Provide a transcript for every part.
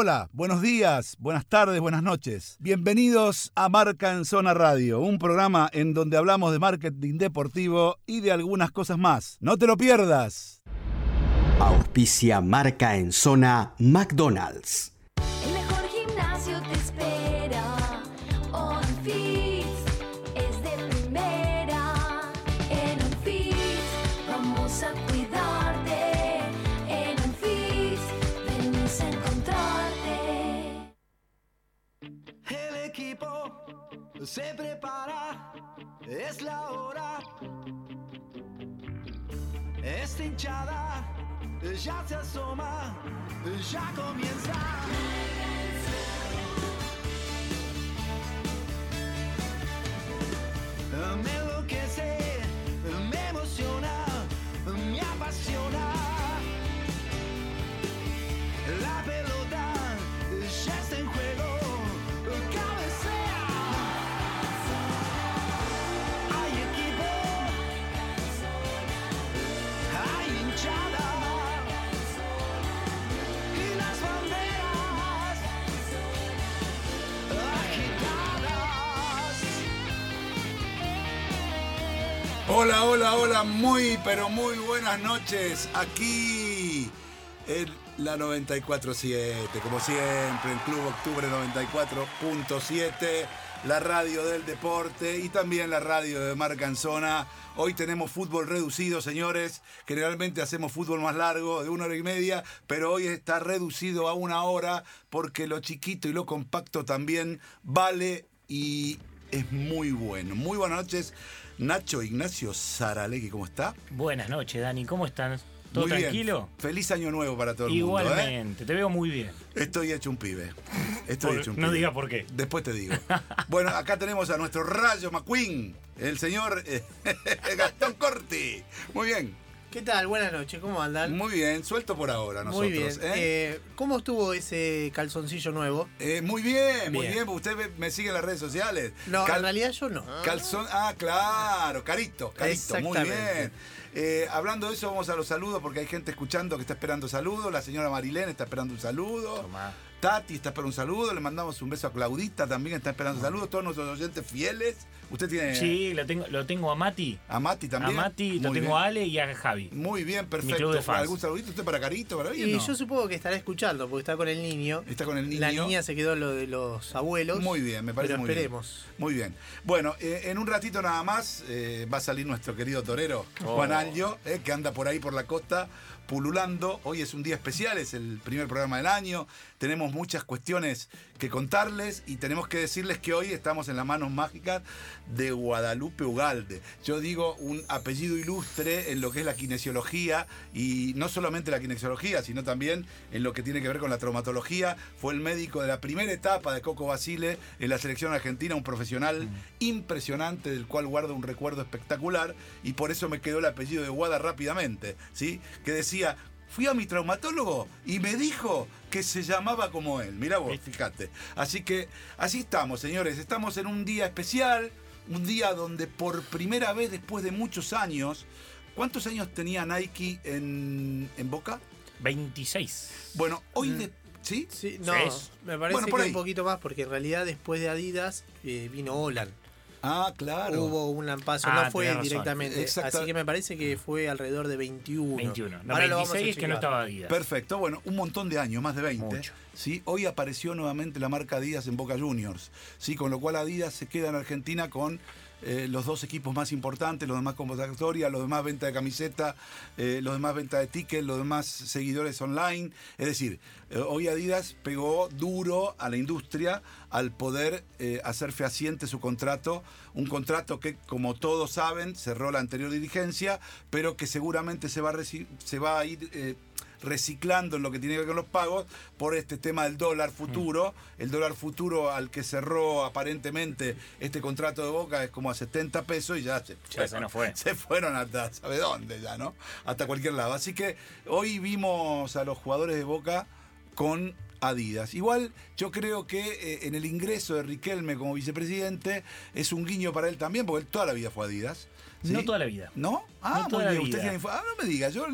Hola, buenos días, buenas tardes, buenas noches. Bienvenidos a Marca en Zona Radio, un programa en donde hablamos de marketing deportivo y de algunas cosas más. No te lo pierdas. Auspicia Marca en Zona McDonald's. Se prepara, es la hora. Esta hinchada ya se asoma, ya comienza. Hola, hola, hola, muy, pero muy buenas noches. Aquí en la 94.7, como siempre, el Club Octubre 94.7, la radio del deporte y también la radio de Marca en Zona. Hoy tenemos fútbol reducido, señores. Generalmente hacemos fútbol más largo, de una hora y media, pero hoy está reducido a una hora porque lo chiquito y lo compacto también vale y es muy bueno. Muy buenas noches, Nacho Ignacio Saralegui, ¿cómo está? Buenas noches, Dani. ¿Cómo estás? ¿Todo Muy bien. tranquilo? Feliz año nuevo para todo el mundo. ¿eh? Igualmente, te veo muy bien. Estoy hecho un pibe. Estoy Por- hecho un no pibe. diga por qué. Después te digo. Bueno, acá tenemos a nuestro Rayo McQueen, el señor eh, Gastón Corti. Muy bien, ¿Qué tal? Buenas noches, ¿cómo andan? muy bien, suelto por ahora nosotros. Muy bien. ¿eh? Eh, ¿Cómo estuvo ese calzoncillo nuevo? Eh, muy bien, muy Bien. bien, porque usted me- me sigue en las redes sociales. No, Cal- en realidad yo no. Calzón, ah, claro, carito, carito, muy bien. Eh, hablando de eso, vamos a los saludos porque hay gente escuchando que está esperando saludos. La señora Marilén está esperando un saludo. Tomá. Tati está esperando un saludo. Le mandamos un beso a Claudita también, está esperando un saludo. Todos nuestros oyentes fieles. Usted tiene Sí, lo tengo, lo tengo a Mati. a Mati también. A Mati, lo tengo bien. a Ale y a Javi. Muy bien, Mi perfecto. club de fans. ¿Algún saludito usted para Carito? ¿Para bien? Y no? yo supongo que estará escuchando porque está con el niño. Está con el niño. La niña se quedó lo de los abuelos. Muy bien, me parece pero muy esperemos. bien. Muy bien. Bueno, eh, en un ratito nada más eh, va a salir nuestro querido torero, Oh. Juan Alio, eh, que anda por ahí por la costa pululando. Hoy es un día especial, es el primer programa del año. Tenemos muchas cuestiones que contarles y tenemos que decirles que hoy estamos en las manos mágicas de Guadalupe Ugalde. Yo digo un apellido ilustre en lo que es la kinesiología y no solamente la kinesiología, sino también en lo que tiene que ver con la traumatología. Fue el médico de la primera etapa de Coco Basile en la selección argentina, un profesional impresionante del cual guardo un recuerdo espectacular y por eso me quedó el apellido de Guada rápidamente, ¿sí? Que decía, fui a mi traumatólogo y me dijo que se llamaba como él. Mira vos, fíjate. Así que así estamos, señores. Estamos en un día especial, un día donde por primera vez después de muchos años, ¿cuántos años tenía Nike en, en Boca? 26. Bueno, hoy de... ¿Sí? Sí, no, me parece Bueno, por que ahí. un poquito más porque en realidad después de Adidas eh, vino Olan. Ah, claro. Hubo un lampazo, Ah, no fue tenés razón. directamente. Exacta- Así que me parece que fue alrededor de 21. 21. No, Ahora lo vamos a 26 es que no estaba Adidas. Perfecto, bueno, un montón de años, más de 20. Mucho. ¿sí? Hoy apareció nuevamente la marca Adidas en Boca Juniors, ¿sí? con lo cual Adidas se queda en Argentina con eh, los dos equipos más importantes, los demás convocatoria, los demás venta de camiseta, eh, los demás venta de tickets, los demás seguidores online. Es decir, eh, hoy Adidas pegó duro a la industria al poder eh, hacer fehaciente su contrato, un contrato que, como todos saben, cerró la anterior dirigencia, pero que seguramente se va a, reci- se va a ir... reciclando en lo que tiene que ver con los pagos por este tema del dólar futuro. El dólar futuro al que cerró aparentemente este contrato de Boca es como a 70 pesos y ya se, Ya se nos fue. se fueron hasta sabe dónde ya, ¿no? Hasta cualquier lado. Así que hoy vimos a los jugadores de Boca con Adidas. Igual yo creo que eh, en el ingreso de Riquelme como vicepresidente es un guiño para él también, porque él toda la vida fue Adidas. ¿sí? No toda la vida. ¿No? Ah, No muy bien. Usted tiene Ah, no me diga, yo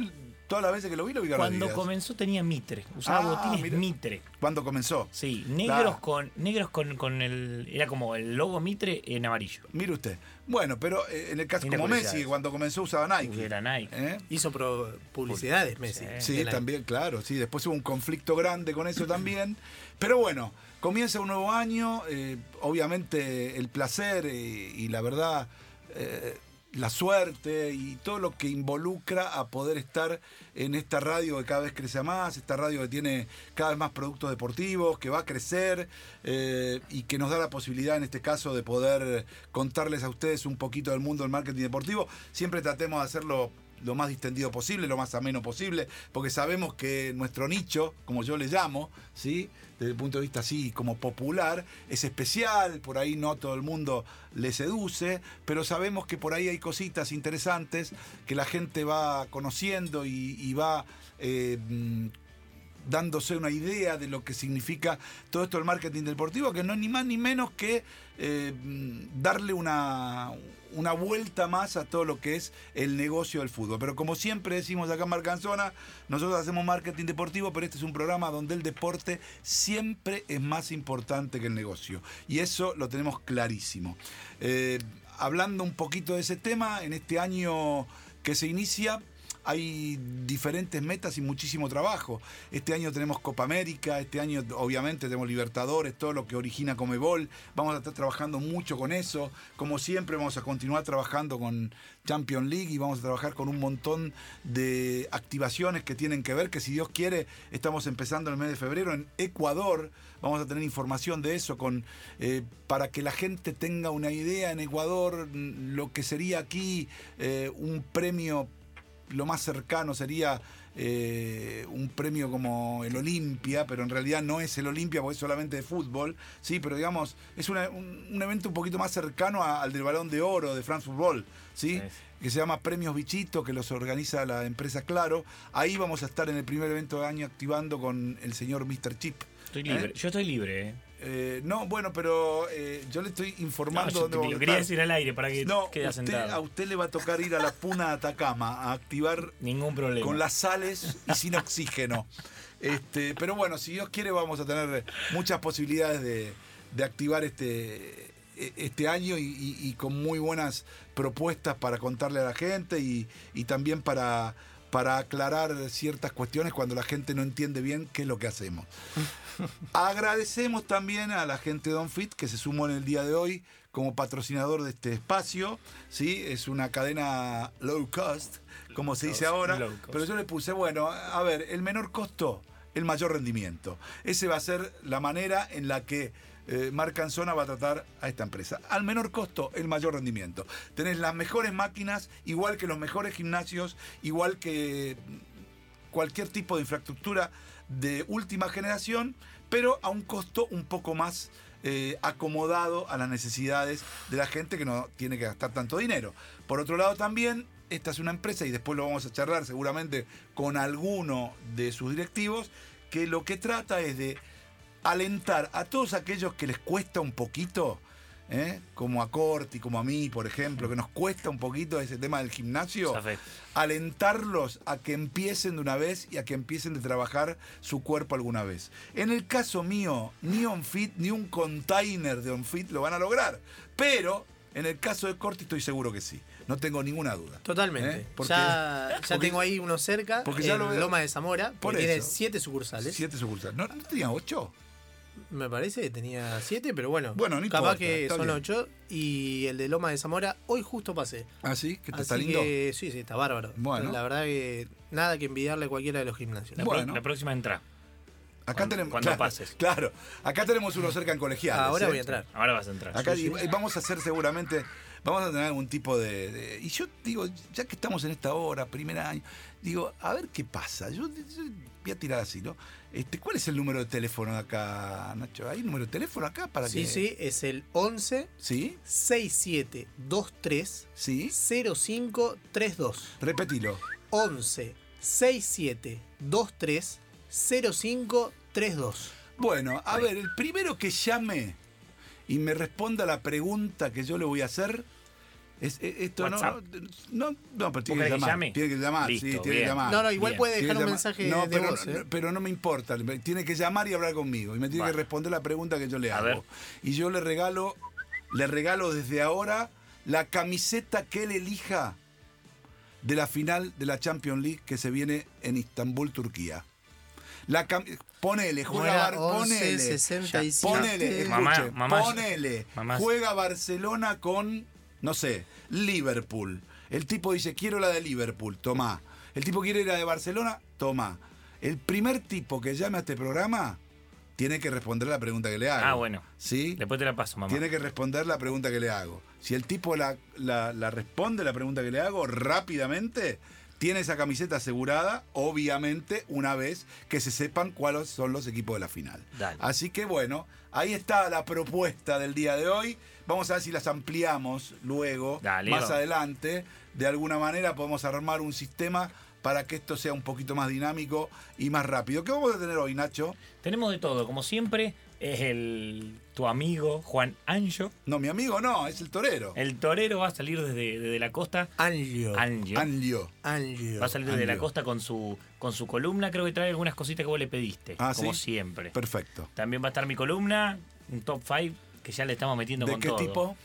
Todas las veces que lo vi, lo vi con Cuando Adidas. comenzó tenía mitre. Usaba Ah, botines mira. mitre. Cuando comenzó. Sí, negros Claro. con negros con, con el era como el logo mitre en amarillo. Mire usted. Bueno, pero eh, en el caso Mira como. Messi, cuando comenzó usaba Nike. Era Nike. ¿Eh? Hizo pro- publicidades, Messi. Sí. Sí, de Nike. también, claro, sí. Después hubo un conflicto grande con eso también. Pero bueno, comienza un nuevo año. eh, obviamente el placer y la verdad, eh, la suerte y todo lo que involucra a poder estar en esta radio que cada vez crece más, esta radio que tiene cada vez más productos deportivos, que va a crecer eh, y que nos da la posibilidad en este caso de poder contarles a ustedes un poquito del mundo del marketing deportivo. Siempre tratemos de hacerlo lo más distendido posible, lo más ameno posible, porque sabemos que nuestro nicho, como yo le llamo, ¿sí? desde el punto de vista así como popular, es especial, por ahí no todo el mundo le seduce, pero sabemos que por ahí hay cositas interesantes que la gente va conociendo y, va... eh, mm, dándose una idea de lo que significa todo esto del marketing deportivo, que no es ni más ni menos que eh, darle una, una vuelta más a todo lo que es el negocio del fútbol. Pero como siempre decimos acá en Marcanzona, nosotros hacemos marketing deportivo, pero este es un programa donde el deporte siempre es más importante que el negocio. Y eso lo tenemos clarísimo. Eh, hablando un poquito de ese tema, en este año que se inicia, hay diferentes metas y muchísimo trabajo. Este año tenemos Copa América, este año obviamente tenemos Libertadores, todo lo que origina Comebol. Vamos a estar trabajando mucho con eso. Como siempre vamos a continuar trabajando con Champions League y vamos a trabajar con un montón de activaciones que tienen que ver, que si Dios quiere, estamos empezando el mes de febrero en Ecuador. Vamos a tener información de eso con, eh, para que la gente tenga una idea en Ecuador, lo que sería aquí eh, un premio lo más cercano sería eh, un premio como el Olimpia, pero en realidad no es el Olimpia porque es solamente de fútbol, sí, pero digamos, es una- un, un evento un poquito más cercano a- al del Balón de Oro de France Football, ¿sí? Que se llama Premios Bichito, que los organiza la empresa Claro. Ahí vamos a estar en el primer evento de año activando con el señor Mr. Chip. Estoy ¿Eh? libre. Yo estoy libre, eh. Eh, no, bueno, pero eh, yo le estoy No, informando yo dónde te- lo quería decir al aire para que No, quede usted- sentado. a usted le va a tocar ir a la Puna de Atacama a activar Ningún problema. con las sales y sin oxígeno. Este, pero bueno, si Dios quiere vamos a tener muchas posibilidades de, de activar este, este año y, y- y con muy buenas propuestas para contarle a la gente y, y también para, para aclarar ciertas cuestiones cuando la gente no entiende bien qué es lo que hacemos. Agradecemos también a la gente de Fit que se sumó en el día de hoy como patrocinador de este espacio. ¿sí? Es una cadena low cost, como se dice cost, ahora. Pero yo le puse, bueno, a ver, el menor costo, el mayor rendimiento. Ese va a ser la manera en la que eh, Marcanzona va a tratar a esta empresa. Al menor costo, el mayor rendimiento. Tenés las mejores máquinas, igual que los mejores gimnasios, igual que cualquier tipo de infraestructura de última generación, pero a un costo un poco más eh, acomodado a las necesidades de la gente que no tiene que gastar tanto dinero. Por otro lado también, esta es una empresa, y después lo vamos a charlar seguramente con alguno de sus directivos, que lo que trata es de alentar a todos aquellos que les cuesta un poquito, ¿eh? como a Corti, como a mí, por ejemplo, que nos cuesta un poquito ese tema del gimnasio, alentarlos a que empiecen de una vez y a que empiecen de trabajar su cuerpo alguna vez. En el caso mío, ni OnFit ni un container de OnFit lo van a lograr, pero en el caso de Corti estoy seguro que sí, no tengo ninguna duda. Totalmente. ¿Eh? Porque- ya ya porque- tengo ahí uno cerca, porque ya en lo veo. Loma de Zamora, Por que tiene eso. siete sucursales. Siete sucursales. ¿No, no tenía ocho? Me parece que tenía siete, pero bueno. Bueno, no capaz importa, que son bien. ocho. Y el de Loma de Zamora, hoy justo pasé. ¿Ah, sí? ¿Que Así está lindo? que sí, sí, está bárbaro. Bueno. La verdad que nada que envidiarle a cualquiera de los gimnasios. La, Bueno. la próxima entra. Acá Cuando- tenemos. cuando claro, pases. Claro. Acá tenemos uno cerca en colegiales. Ahora ¿eh? voy a entrar. Ahora vas a entrar. Acá Sí, vamos a hacer seguramente, vamos a tener algún tipo de, de- Y yo digo, ya que estamos en esta hora, primer año, digo, a ver qué pasa. Yo, yo voy a tirar así, ¿no? Este, ¿Cuál es el número de teléfono de acá, Nacho? ¿Hay un número de teléfono acá para Sí, que.? sí, es el 11 ¿Sí? 6723 ¿Sí? 0532. Repetilo. 11 6723 0532. Bueno, a ver, el primero que llame y me responda la pregunta que yo le voy a hacer, Es, es- esto no, no, no, pero tiene que que llamar. llame? Tiene que llamar, Listo, sí, tiene que llamar. No, no, igual Bien. puede dejar un llamar. mensaje no, de pero, voz. ¿eh? pero no me importa. Tiene que llamar y hablar conmigo. Y me tiene que responder la pregunta que yo le hago. Y yo le regalo, le regalo desde ahora la camiseta que él elija de la final de la Champions League que se viene en Estambul, Turquía. La cam- ponele, juega Bar- 11, ponele. 67. Ponele, escuche, Mamá, mamá, ponele. mamá. Juega Barcelona con, no sé, Liverpool. El tipo dice, quiero la de Liverpool, toma. El tipo quiere la de Barcelona, toma. El primer tipo que llame a este programa tiene que responder la pregunta que le hago. Ah, bueno. ¿Sí? Después te la paso, mamá. Tiene que responder la pregunta que le hago. Si el tipo la, la- la responde la pregunta que le hago rápidamente, tiene esa camiseta asegurada, obviamente, una vez que se sepan cuáles son los equipos de la final. Dale. Así que bueno, ahí está la propuesta del día de hoy. Vamos a ver si las ampliamos luego, Dale, más adelante. De alguna manera podemos armar un sistema para que esto sea un poquito más dinámico y más rápido. ¿Qué vamos a tener hoy, Nacho? Tenemos de todo, como siempre, es el tu amigo Juan Anjo. No, mi amigo no, es el torero. El torero va a salir desde, desde la costa. Angio. Anjo. Anlio. Angio. Va a salir desde la costa con su, con su columna. Creo que trae algunas cositas que vos le pediste. Ah, como ¿sí? siempre. Perfecto. También va a estar mi columna, un top 5 que ya le estamos metiendo ¿De con qué todo. tipo?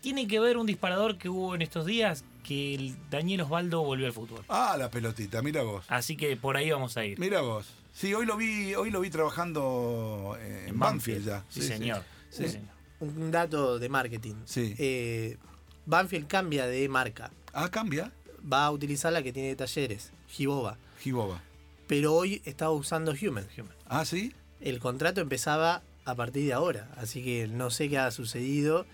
Tiene que ver un disparador que hubo en estos días que el Daniel Osvaldo volvió al fútbol. Ah, la pelotita, mira vos. Así que por ahí vamos a ir. Mira vos. Sí, hoy lo vi, hoy lo vi trabajando eh, en Banfield ya. Sí, señor. Sí, Sí. señor. Un dato de marketing. Sí. Eh, Banfield cambia de marca. Ah, cambia. Va a utilizar la que tiene talleres, Giboba. Giboba. Pero hoy estaba usando Human. Ah, sí. El contrato empezaba a partir de ahora. Así que no sé qué ha sucedido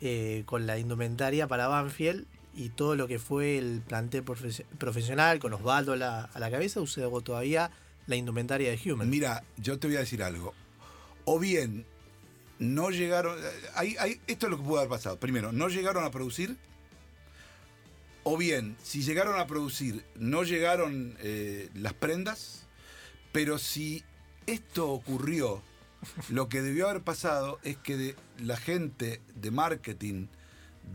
eh, con la indumentaria para Banfield y todo lo que fue el plantel profe- profesional con Osvaldo a la, a la cabeza. Usó todavía la indumentaria de Human. Mira, yo te voy a decir algo. O bien no llegaron. hay- hay- esto es lo que pudo haber pasado. Primero, no llegaron a producir. O bien, si llegaron a producir, no llegaron eh, las prendas. Pero si esto ocurrió, lo que debió haber pasado es que de- la gente de marketing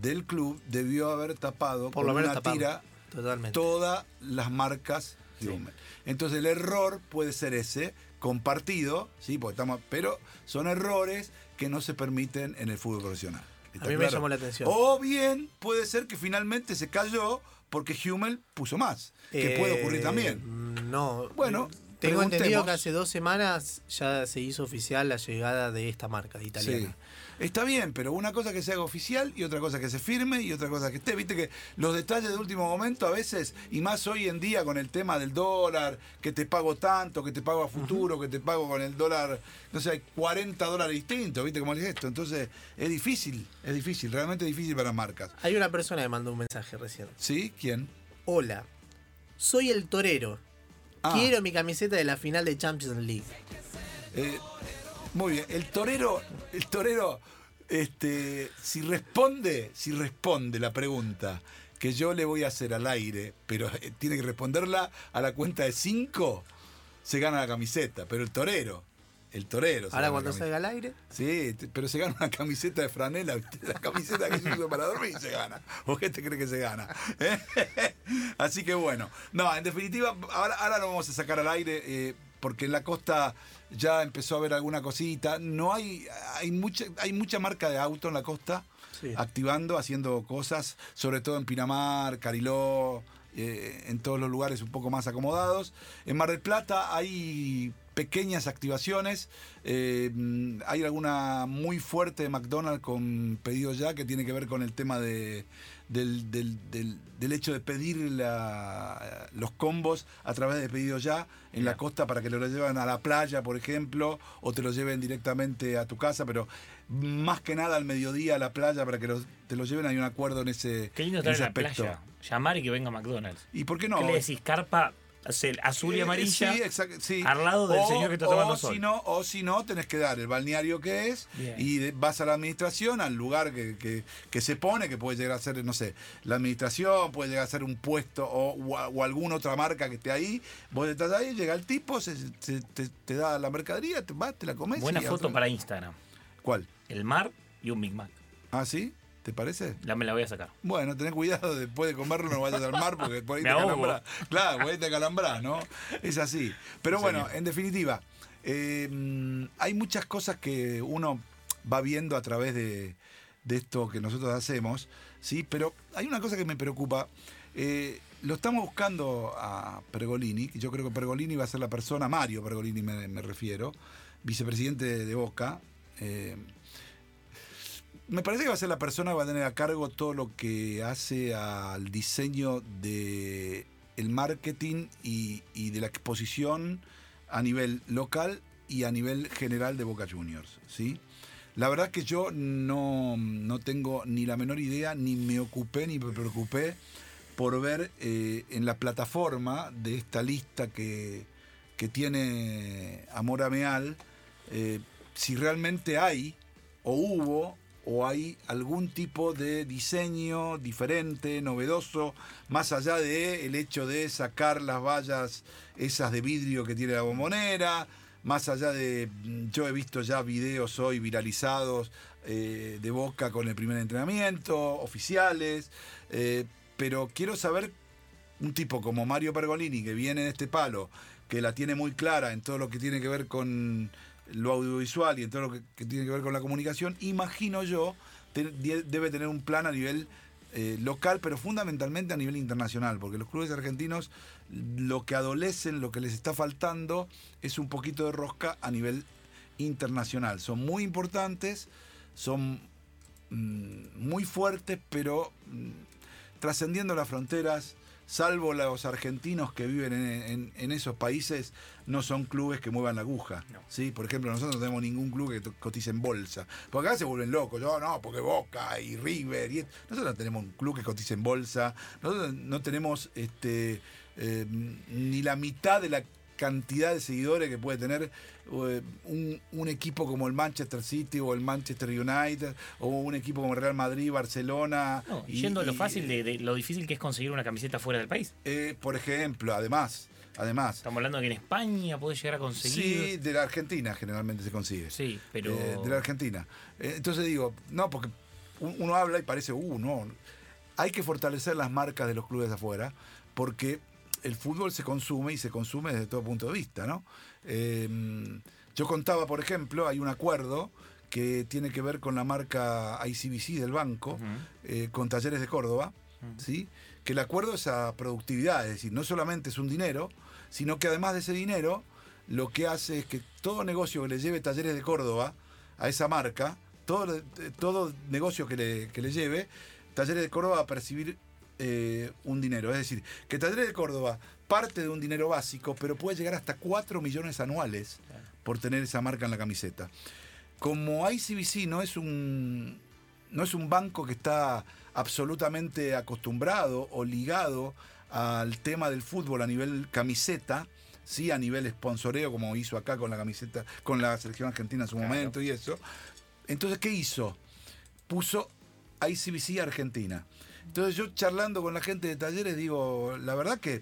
del club debió haber tapado Por con lo menos una tapado. tira Totalmente. todas las marcas Hummel. Entonces el error puede ser ese, compartido, ¿sí? Porque estamos, pero son errores que no se permiten en el fútbol profesional. ¿Está A mí me llamó la atención. O bien puede ser que finalmente se cayó porque Hummel puso más, que puede ocurrir Eh, también. No. Bueno, Tengo entendido que hace dos semanas ya se hizo oficial la llegada de esta marca italiana. Sí. Está bien, pero una cosa que se haga oficial y otra cosa que se firme y otra cosa que esté. Viste que los detalles de último momento a veces, y más hoy en día con el tema del dólar, que te pago tanto, que te pago a futuro, que te pago con el dólar, no sé, hay 40 dólares distintos, ¿viste cómo es esto? Entonces es difícil, es difícil, realmente difícil para las marcas. Hay una persona que mandó un mensaje recién. ¿Sí? ¿Quién? Hola, soy el torero. Ah. Quiero mi camiseta de la final de Champions League. Eh, muy bien, el torero, el torero, este, si responde, si responde la pregunta que yo le voy a hacer al aire, pero eh, tiene que responderla a la cuenta de cinco, se gana la camiseta. Pero el torero, el torero. se Ahora cuando salga al aire, Sí, pero se gana una camiseta de franela, la camiseta que se usa para dormir se gana. ¿O qué te cree que se gana? Así que bueno, no, en definitiva, ahora, ahora lo vamos a sacar al aire eh, porque en la costa ya empezó a haber alguna cosita. No hay, hay mucha, hay mucha marca de auto en la costa Sí. activando, haciendo cosas, sobre todo en Pinamar, Cariló, eh, en todos los lugares un poco más acomodados. En Mar del Plata hay pequeñas activaciones. eh, hay alguna muy fuerte de McDonald's con pedido ya que tiene que ver con el tema de, del, del- del- del hecho de pedir la- los combos a través de pedido ya en la costa para que lo lleven a la playa, por ejemplo, o te lo lleven directamente a tu casa, pero más que nada al mediodía a la playa para que los- te lo lleven. Hay un acuerdo en ese, Qué lindo en estar en la aspecto. playa. Llamar y que venga McDonald's. ¿Y por qué no? ¿Qué le decís? Carpa azul y Eh, amarilla. sí, exacto, sí. al lado del señor que está tomando o sol. Si no, o si no, tenés que dar el balneario que es Bien. y vas a la administración, al lugar que, que- que se pone, que puede llegar a ser, no sé, la administración, puede llegar a ser un puesto o, o alguna otra marca que esté ahí. Vos estás ahí, llega el tipo, se, se- te, te da la mercadería, te vas, te la comes. Buena foto otra- para Instagram. ¿Cuál? El mar y un Big Mac. ¿Ah, sí? ¿Te parece? La me la voy a sacar. Bueno, ten cuidado después de comerlo, no vayas al mar porque por ahí Me te calambrás. Claro, por ahí te calambrás, ¿no? Es así. Pero bueno, en definitiva, eh, hay muchas cosas que uno va viendo a través de, de esto que nosotros hacemos, ¿sí? Pero hay una cosa que me preocupa. Eh, lo estamos buscando a Pergolini, yo creo que Pergolini va a ser la persona, Mario Pergolini me, me refiero, vicepresidente de, de Boca. eh, me parece que va a ser la persona que va a tener a cargo todo lo que hace al diseño de el marketing y, de la exposición a nivel local y a nivel general de Boca Juniors, ¿sí? La verdad que yo no, no tengo ni la menor idea, ni me ocupé, ni me preocupé por ver eh, en la plataforma de esta lista que, que tiene Amor Ameal, eh, si realmente hay o hubo o hay algún tipo de diseño diferente, novedoso, más allá de el hecho de sacar las vallas esas de vidrio que tiene la bombonera, más allá de, mm, yo he visto ya videos hoy viralizados eh, de Boca con el primer entrenamiento, oficiales, eh, pero quiero saber un tipo como Mario Pergolini, que viene en este palo, que la tiene muy clara en todo lo que tiene que ver con lo audiovisual y en todo lo que, tiene que ver con la comunicación, imagino yo, debe tener un plan a nivel eh, local, pero fundamentalmente a nivel internacional, porque los clubes argentinos lo que adolecen, lo que les está faltando es un poquito de rosca a nivel internacional. Son muy importantes, son mm, muy fuertes, pero mm, trascendiendo las fronteras, salvo los argentinos que viven en, en- en esos países, no son clubes que muevan la aguja. No. ¿sí? Por ejemplo, nosotros no tenemos ningún club que cotice en bolsa. Porque acá se vuelven locos. Yo, no, porque Boca y River. Y... Nosotros no tenemos un club que cotice en bolsa. Nosotros no tenemos este, eh, ni la mitad de la cantidad de seguidores que puede tener eh, un, un equipo como el Manchester City o el Manchester United o un equipo como el Real Madrid, Barcelona. No, y yendo a lo y, fácil de, de lo difícil que es conseguir una camiseta fuera del país. eh, por ejemplo, además, además. Estamos hablando de que en España podés llegar a conseguir. Sí, de la Argentina generalmente se consigue. Sí, pero. Eh, de la Argentina. Eh, entonces digo, no, porque un- uno habla y parece, uh, no. Hay que fortalecer las marcas de los clubes de afuera, porque el fútbol se consume y se consume desde todo punto de vista, ¿no? Eh, yo contaba, por ejemplo, hay un acuerdo que tiene que ver con la marca ICBC del banco, eh, con Talleres de Córdoba, ¿sí? que el acuerdo es a productividad, es decir, no solamente es un dinero, sino que además de ese dinero, lo que hace es que todo negocio que le lleve Talleres de Córdoba a esa marca, todo, eh, todo negocio que le, que le lleve, Talleres de Córdoba va a percibir eh, un dinero. Es decir, que Talleres de Córdoba parte de un dinero básico, pero puede llegar hasta 4 millones anuales por tener esa marca en la camiseta. Como ICBC no es un, no es un banco que está absolutamente acostumbrado o ligado al tema del fútbol a nivel camiseta, sí a nivel sponsoreo, como hizo acá con la camiseta, con la selección argentina en su Claro. momento y eso. Entonces, ¿qué hizo? Puso ICBC Argentina. Entonces yo charlando con la gente de talleres digo, la verdad que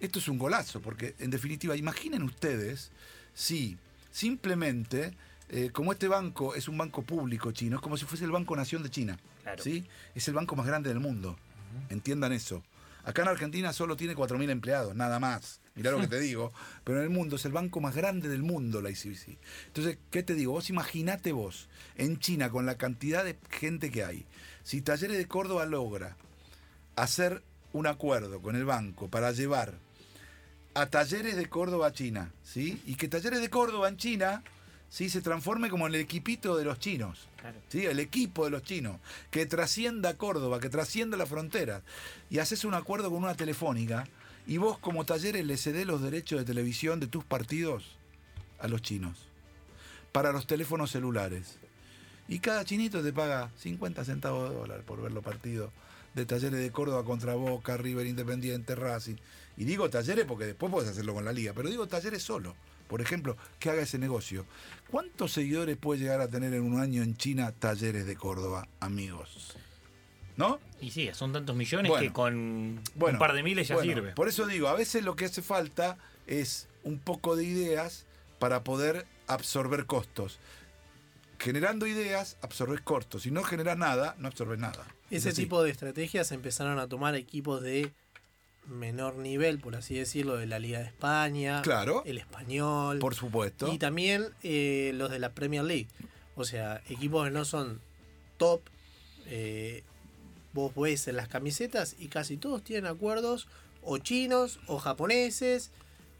esto es un golazo, porque en definitiva, imaginen ustedes si simplemente, eh, como este banco es un banco público chino, es como si fuese el Banco Nación de China. Claro. ¿sí? Es el banco más grande del mundo. Entiendan eso. Acá en Argentina solo tiene 4.000 empleados, nada más. Mirá lo que te digo. Pero en el mundo es el banco más grande del mundo, la ICBC. Entonces, ¿qué te digo? Vos imaginate vos, en China, con la cantidad de gente que hay, si Talleres de Córdoba logra hacer un acuerdo con el banco para llevar a Talleres de Córdoba a China, ¿sí? Y que Talleres de Córdoba en China, ¿sí? Se transforme como en el equipito de los chinos. Claro. ¿sí? el equipo de los chinos, que trascienda Córdoba, que trascienda la frontera, y haces un acuerdo con una telefónica, y vos como talleres le cedés los derechos de televisión de tus partidos a los chinos, para los teléfonos celulares. Y cada chinito te paga 50 centavos de dólar por ver los partidos de talleres de Córdoba contra Boca, River Independiente, Racing. Y digo talleres porque después puedes hacerlo con la liga, pero digo talleres solo. Por ejemplo, que haga ese negocio. ¿Cuántos seguidores puede llegar a tener en un año en China Talleres de Córdoba, amigos? ¿No? Y sí, son tantos millones Bueno. que con Bueno, un par de miles ya bueno, sirve. Por eso digo, a veces lo que hace falta es un poco de ideas para poder absorber costos. Generando ideas, absorbes corto. Si no generas nada, no absorbes nada. Es Ese tipo de estrategias empezaron a tomar equipos de menor nivel, por así decirlo, de la Liga de España, Claro. el español, Por supuesto. y también eh, los de la Premier League. O sea, equipos que no son top. eh, vos ves en las camisetas y casi todos tienen acuerdos o chinos o japoneses.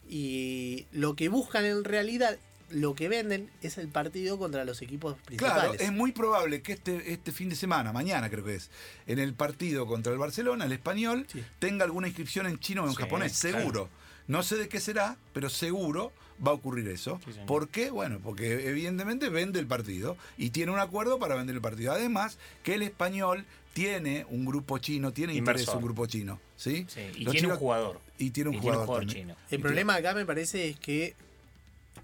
Y lo que buscan en realidad, lo que venden es el partido contra los equipos Claro, principales. es muy probable que este, este fin de semana, mañana creo que es, en el partido contra el Barcelona, el español, Sí. tenga alguna inscripción en chino o en Sí, japonés, claro. seguro. No sé de qué será, pero seguro va a ocurrir eso. Sí. ¿Por qué? Bueno, porque evidentemente vende el partido y tiene un acuerdo para vender el partido. Además, que el español tiene un grupo chino, tiene interés Inversor. un grupo chino. ¿sí? Sí, y Los tiene un jugador. Y tiene un Y jugador, chino. El Y problema acá me parece es que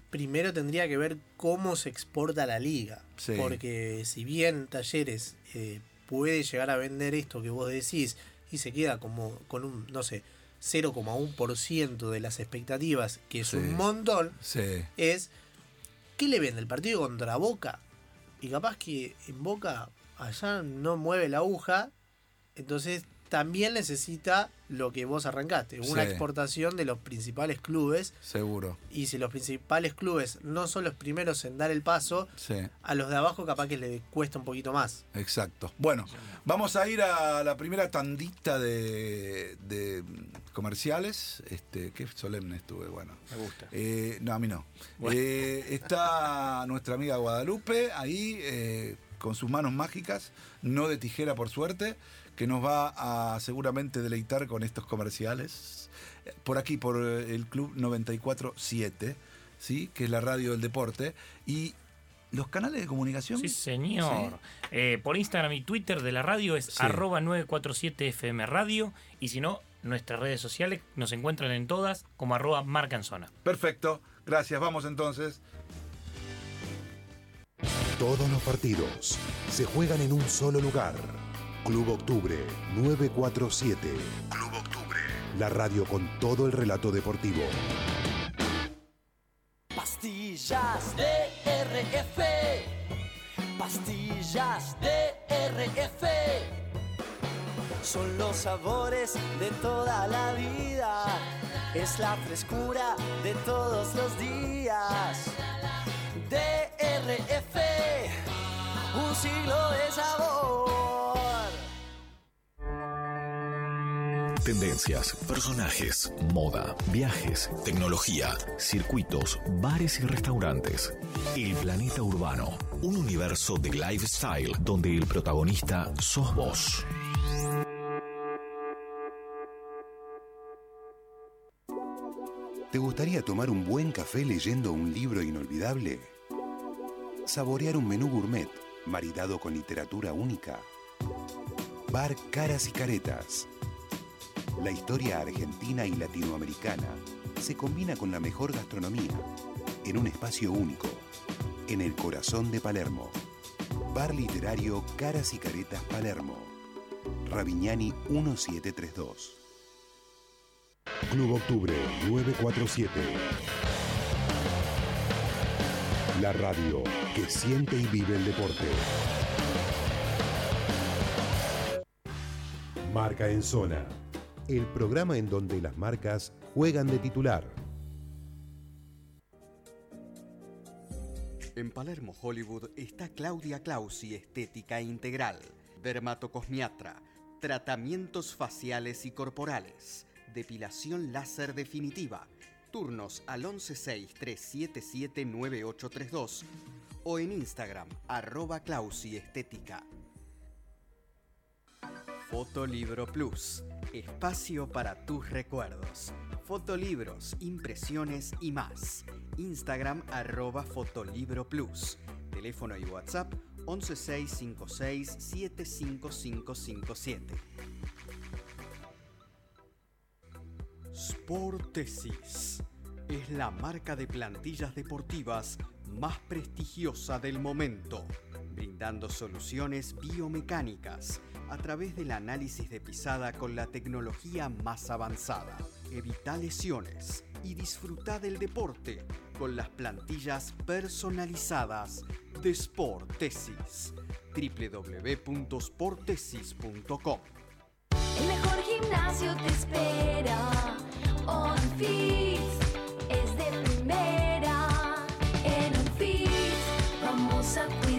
primero tendría que ver cómo se exporta la liga. Sí. Porque si bien Talleres eh, puede llegar a vender esto que vos decís y se queda como con un, no sé, 0,1% de las expectativas, que es Sí. un montón, Sí. es ¿qué le vende el partido contra Boca? Y capaz que en Boca allá no mueve la aguja, entonces también necesita lo que vos arrancaste, una Sí. exportación de los principales clubes. Seguro. Y si los principales clubes no son los primeros en dar el paso, Sí. a los de abajo capaz que le cuesta un poquito más. Exacto. Bueno, vamos a ir a la primera tandita de, de comerciales. Este, qué solemne estuve, bueno. Me gusta. Eh, no, a mí no. Bueno. Eh, está nuestra amiga Guadalupe ahí eh, con sus manos mágicas, no de tijera por suerte, que nos va a seguramente deleitar con estos comerciales. Por aquí, por eh, el Club 947, ¿sí? que es la radio del deporte. Y los canales de comunicación. Sí, señor. Eh, por Instagram y Twitter de la radio es Sí. arroba 947FM Radio. Y si no, nuestras redes sociales nos encuentran en todas como arroba marca en zona. Perfecto, gracias. Vamos entonces. Todos los partidos se juegan en un solo lugar. Club Octubre 947. Club Octubre. La radio con todo el relato deportivo. Pastillas de RF. Pastillas de RF. Son los sabores de toda la vida. Es la frescura de todos los días. DRF. Un siglo de sabor. Tendencias, personajes, moda, viajes, tecnología, circuitos, bares y restaurantes. El planeta urbano, un universo de lifestyle donde el protagonista sos vos. ¿Te gustaría tomar un buen café leyendo un libro inolvidable? ¿Saborear un menú gourmet maridado con literatura única? Bar Caras y Caretas. La historia argentina y latinoamericana se combina con la mejor gastronomía en un espacio único, en el corazón de Palermo. Bar literario Caras y Caretas Palermo. Ravignani 1732. Club Octubre 947. La radio que siente y vive el deporte. Marca en zona. El programa en donde las marcas juegan de titular. En Palermo, Hollywood, está Claudia Clausi Estética Integral, dermatocosmiatra, tratamientos faciales y corporales, depilación láser definitiva, turnos al 116-377-9832 o en Instagram, arroba Clausi Estética. Fotolibro Plus, espacio para tus recuerdos. Fotolibros, impresiones y más. Instagram arroba Fotolibro Plus. Teléfono y WhatsApp 11656-75557. Sportesis es la marca de plantillas deportivas más prestigiosa del momento, brindando soluciones biomecánicas a través del análisis de pisada con la tecnología más avanzada. Evita lesiones y disfruta del deporte con las plantillas personalizadas de Sportesis. www.sportesis.com El mejor gimnasio te espera. OnFit es de primera. En vamos a cuidarte.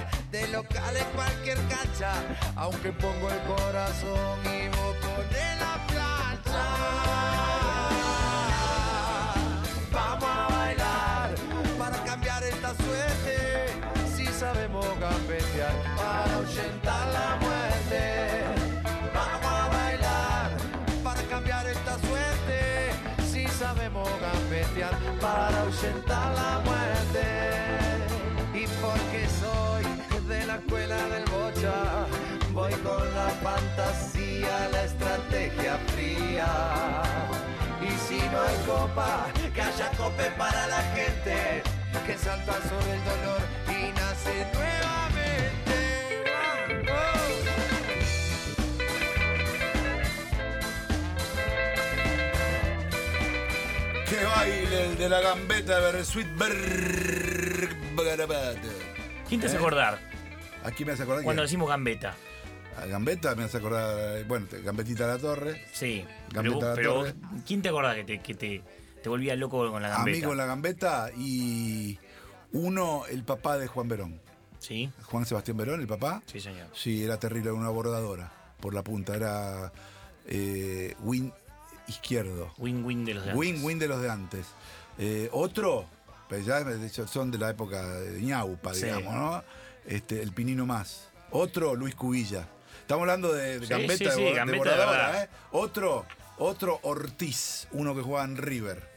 de local en cualquier cancha, aunque pongo el corazón y vos pones la plancha. Vamos a bailar para cambiar esta suerte, si sabemos gambetear para ahuyentar la muerte. Vamos a bailar para cambiar esta suerte, si sabemos gambetear para ahuyentar la muerte. Y porque soy la escuela del bocha, voy con la fantasía, la estrategia fría. Y si no hay copa, que haya cope para la gente, que salta sobre el dolor y nace nuevamente. Que baile el de la gambeta de Bersuit ¿Quién te hace acordar Aquí me hace acordar cuando que decimos gambeta? a Gambetta me hace acordar, eh, bueno, Gambetita de la Torre, Sí. Gambetta Pero, la pero Torre. ¿quién te acordás que te, que te, te volvía loco con la gambeta? amigo en la Gambetta y uno, el papá de Juan Verón. Sí, Juan Sebastián Verón, el papá. sí, señor. Sí, era terrible, una bordadora por la punta, era eh, win izquierdo. Win-win de los de Win, antes. win de los de antes. Eh, otro, pues ya son de la época de ñaupa, Sí. digamos, ¿no? Este, el Pinino Más. Otro, Luis Cubilla. Estamos hablando de Sí, gambeta sí, de, sí, bor- de gambeta de bordadora, verdad. ¿eh? Otro, otro Ortiz, uno que juega en River.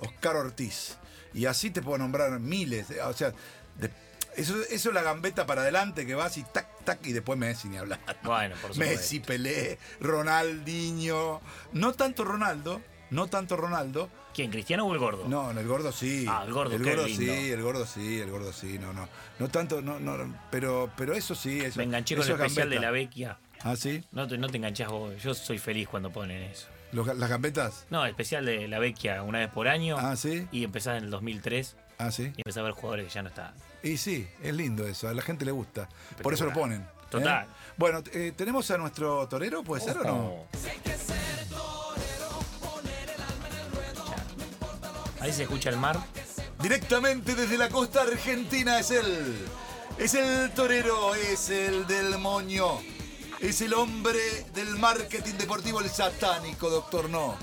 Oscar Ortiz. Y así te puedo nombrar miles. eh, O sea, de- eso, eso es la gambeta para adelante que vas y tac, tac, y después Messi ni hablar. Bueno, por supuesto. Messi, Pelé, Ronaldinho. No tanto Ronaldo, no tanto Ronaldo. ¿Quién, Cristiano o el gordo? No, el gordo sí. Ah, el gordo, El qué gordo lindo. sí, el gordo sí, el gordo sí, no, no. No tanto, no, no, pero, pero eso sí, eso. Me enganché con eso el es especial de gambeta. la Vecchia. Ah, sí. No te, no te enganchás vos. Yo soy feliz cuando ponen eso. Los- las gambetas. No, especial de la Vecchia una vez por año. Ah, sí. Y empezás en el 2003 Ah, sí. y empezás a ver jugadores que ya no están. Y sí, es lindo eso, a la gente le gusta. Por eso lo ponen. ¿eh? Total. Bueno, eh, ¿tenemos a nuestro torero? ¿Puede ser o no? Ojo. Ahí se escucha el mar. Directamente desde la costa argentina es él. Es el torero, es el del moño. Es el hombre del marketing deportivo, el satánico, doctor No.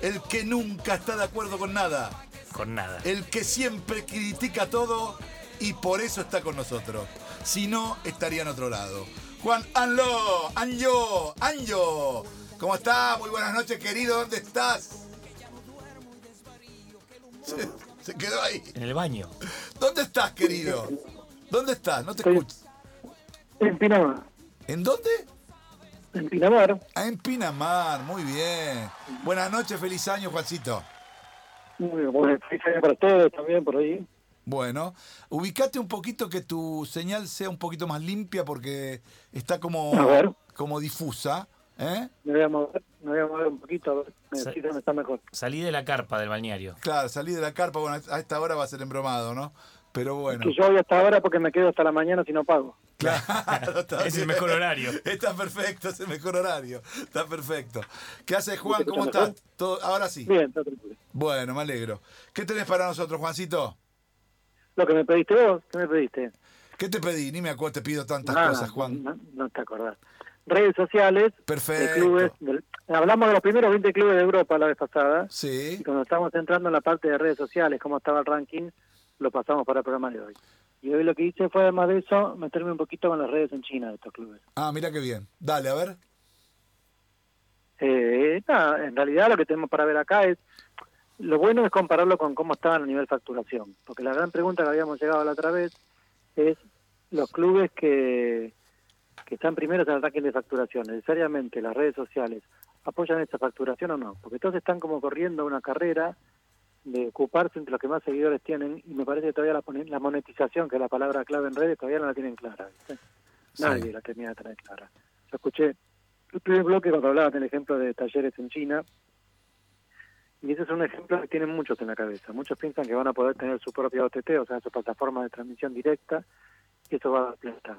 El que nunca está de acuerdo con nada. Con nada. El que siempre critica todo y por eso está con nosotros. Si no, estaría en otro lado. Juan Anlo, Anjo, Anjo. ¿Cómo estás? Muy buenas noches, querido. ¿Dónde estás? Se, se quedó ahí. En el baño. ¿Dónde estás, querido? ¿Dónde estás? No te Estoy- escucho. En Pinamar. ¿En dónde? En Pinamar. Ah, en Pinamar, muy bien. Buenas noches, feliz año, Juancito. Muy bien, bueno, feliz año para todos también por ahí. Bueno, ubicate un poquito que tu señal sea un poquito más limpia porque está como, A ver. como difusa. ¿Eh? Me voy a mover, me voy a mover un poquito a ver me dónde está mejor. Salí de la carpa del balneario. Claro, salí de la carpa, bueno, a esta hora va a ser embromado, ¿no? Pero bueno. Que yo voy hasta ahora porque me quedo hasta la mañana si no pago. Claro, está Es el mejor horario. Está perfecto, es el mejor horario. Está perfecto. ¿Qué haces, Juan? ¿Me ¿Cómo estás? ¿Todo- Ahora sí. Bien, está tranquilo. Bueno, me alegro. ¿Qué tenés para nosotros, Juancito? Lo que me pediste vos, ¿qué me pediste? ¿Qué te pedí? Ni me acuerdo, te pido tantas cosas, Juan. No, no te acordás. Redes sociales Perfecto. de clubes del, Hablamos de los primeros 20 clubes de Europa la vez pasada. Sí. Y cuando estábamos entrando en la parte de redes sociales, cómo estaba el ranking, lo pasamos para el programa de hoy. Y hoy lo que hice fue, además de eso, meterme un poquito con las redes en China de estos clubes. Ah, mira qué bien. Dale, a ver. Eh, nada, en realidad lo que tenemos para ver acá es, lo bueno es compararlo con cómo estaban a nivel facturación, porque la gran pregunta que habíamos llegado la otra vez es los clubes que, que están primeros en el ranking de facturación, necesariamente las redes sociales, ¿apoyan esta facturación o no? Porque todos están como corriendo una carrera de ocuparse entre los que más seguidores tienen y me parece que todavía la, la monetización, que es la palabra clave en redes, todavía no la tienen clara. ¿viste? Nadie la tenía de tener clara. Yo escuché el primer bloque cuando hablaban del ejemplo de talleres en China y ese es un ejemplo que tienen muchos en la cabeza. Muchos piensan que van a poder tener su propia OTT, o sea, su plataforma de transmisión directa, y eso va a plata.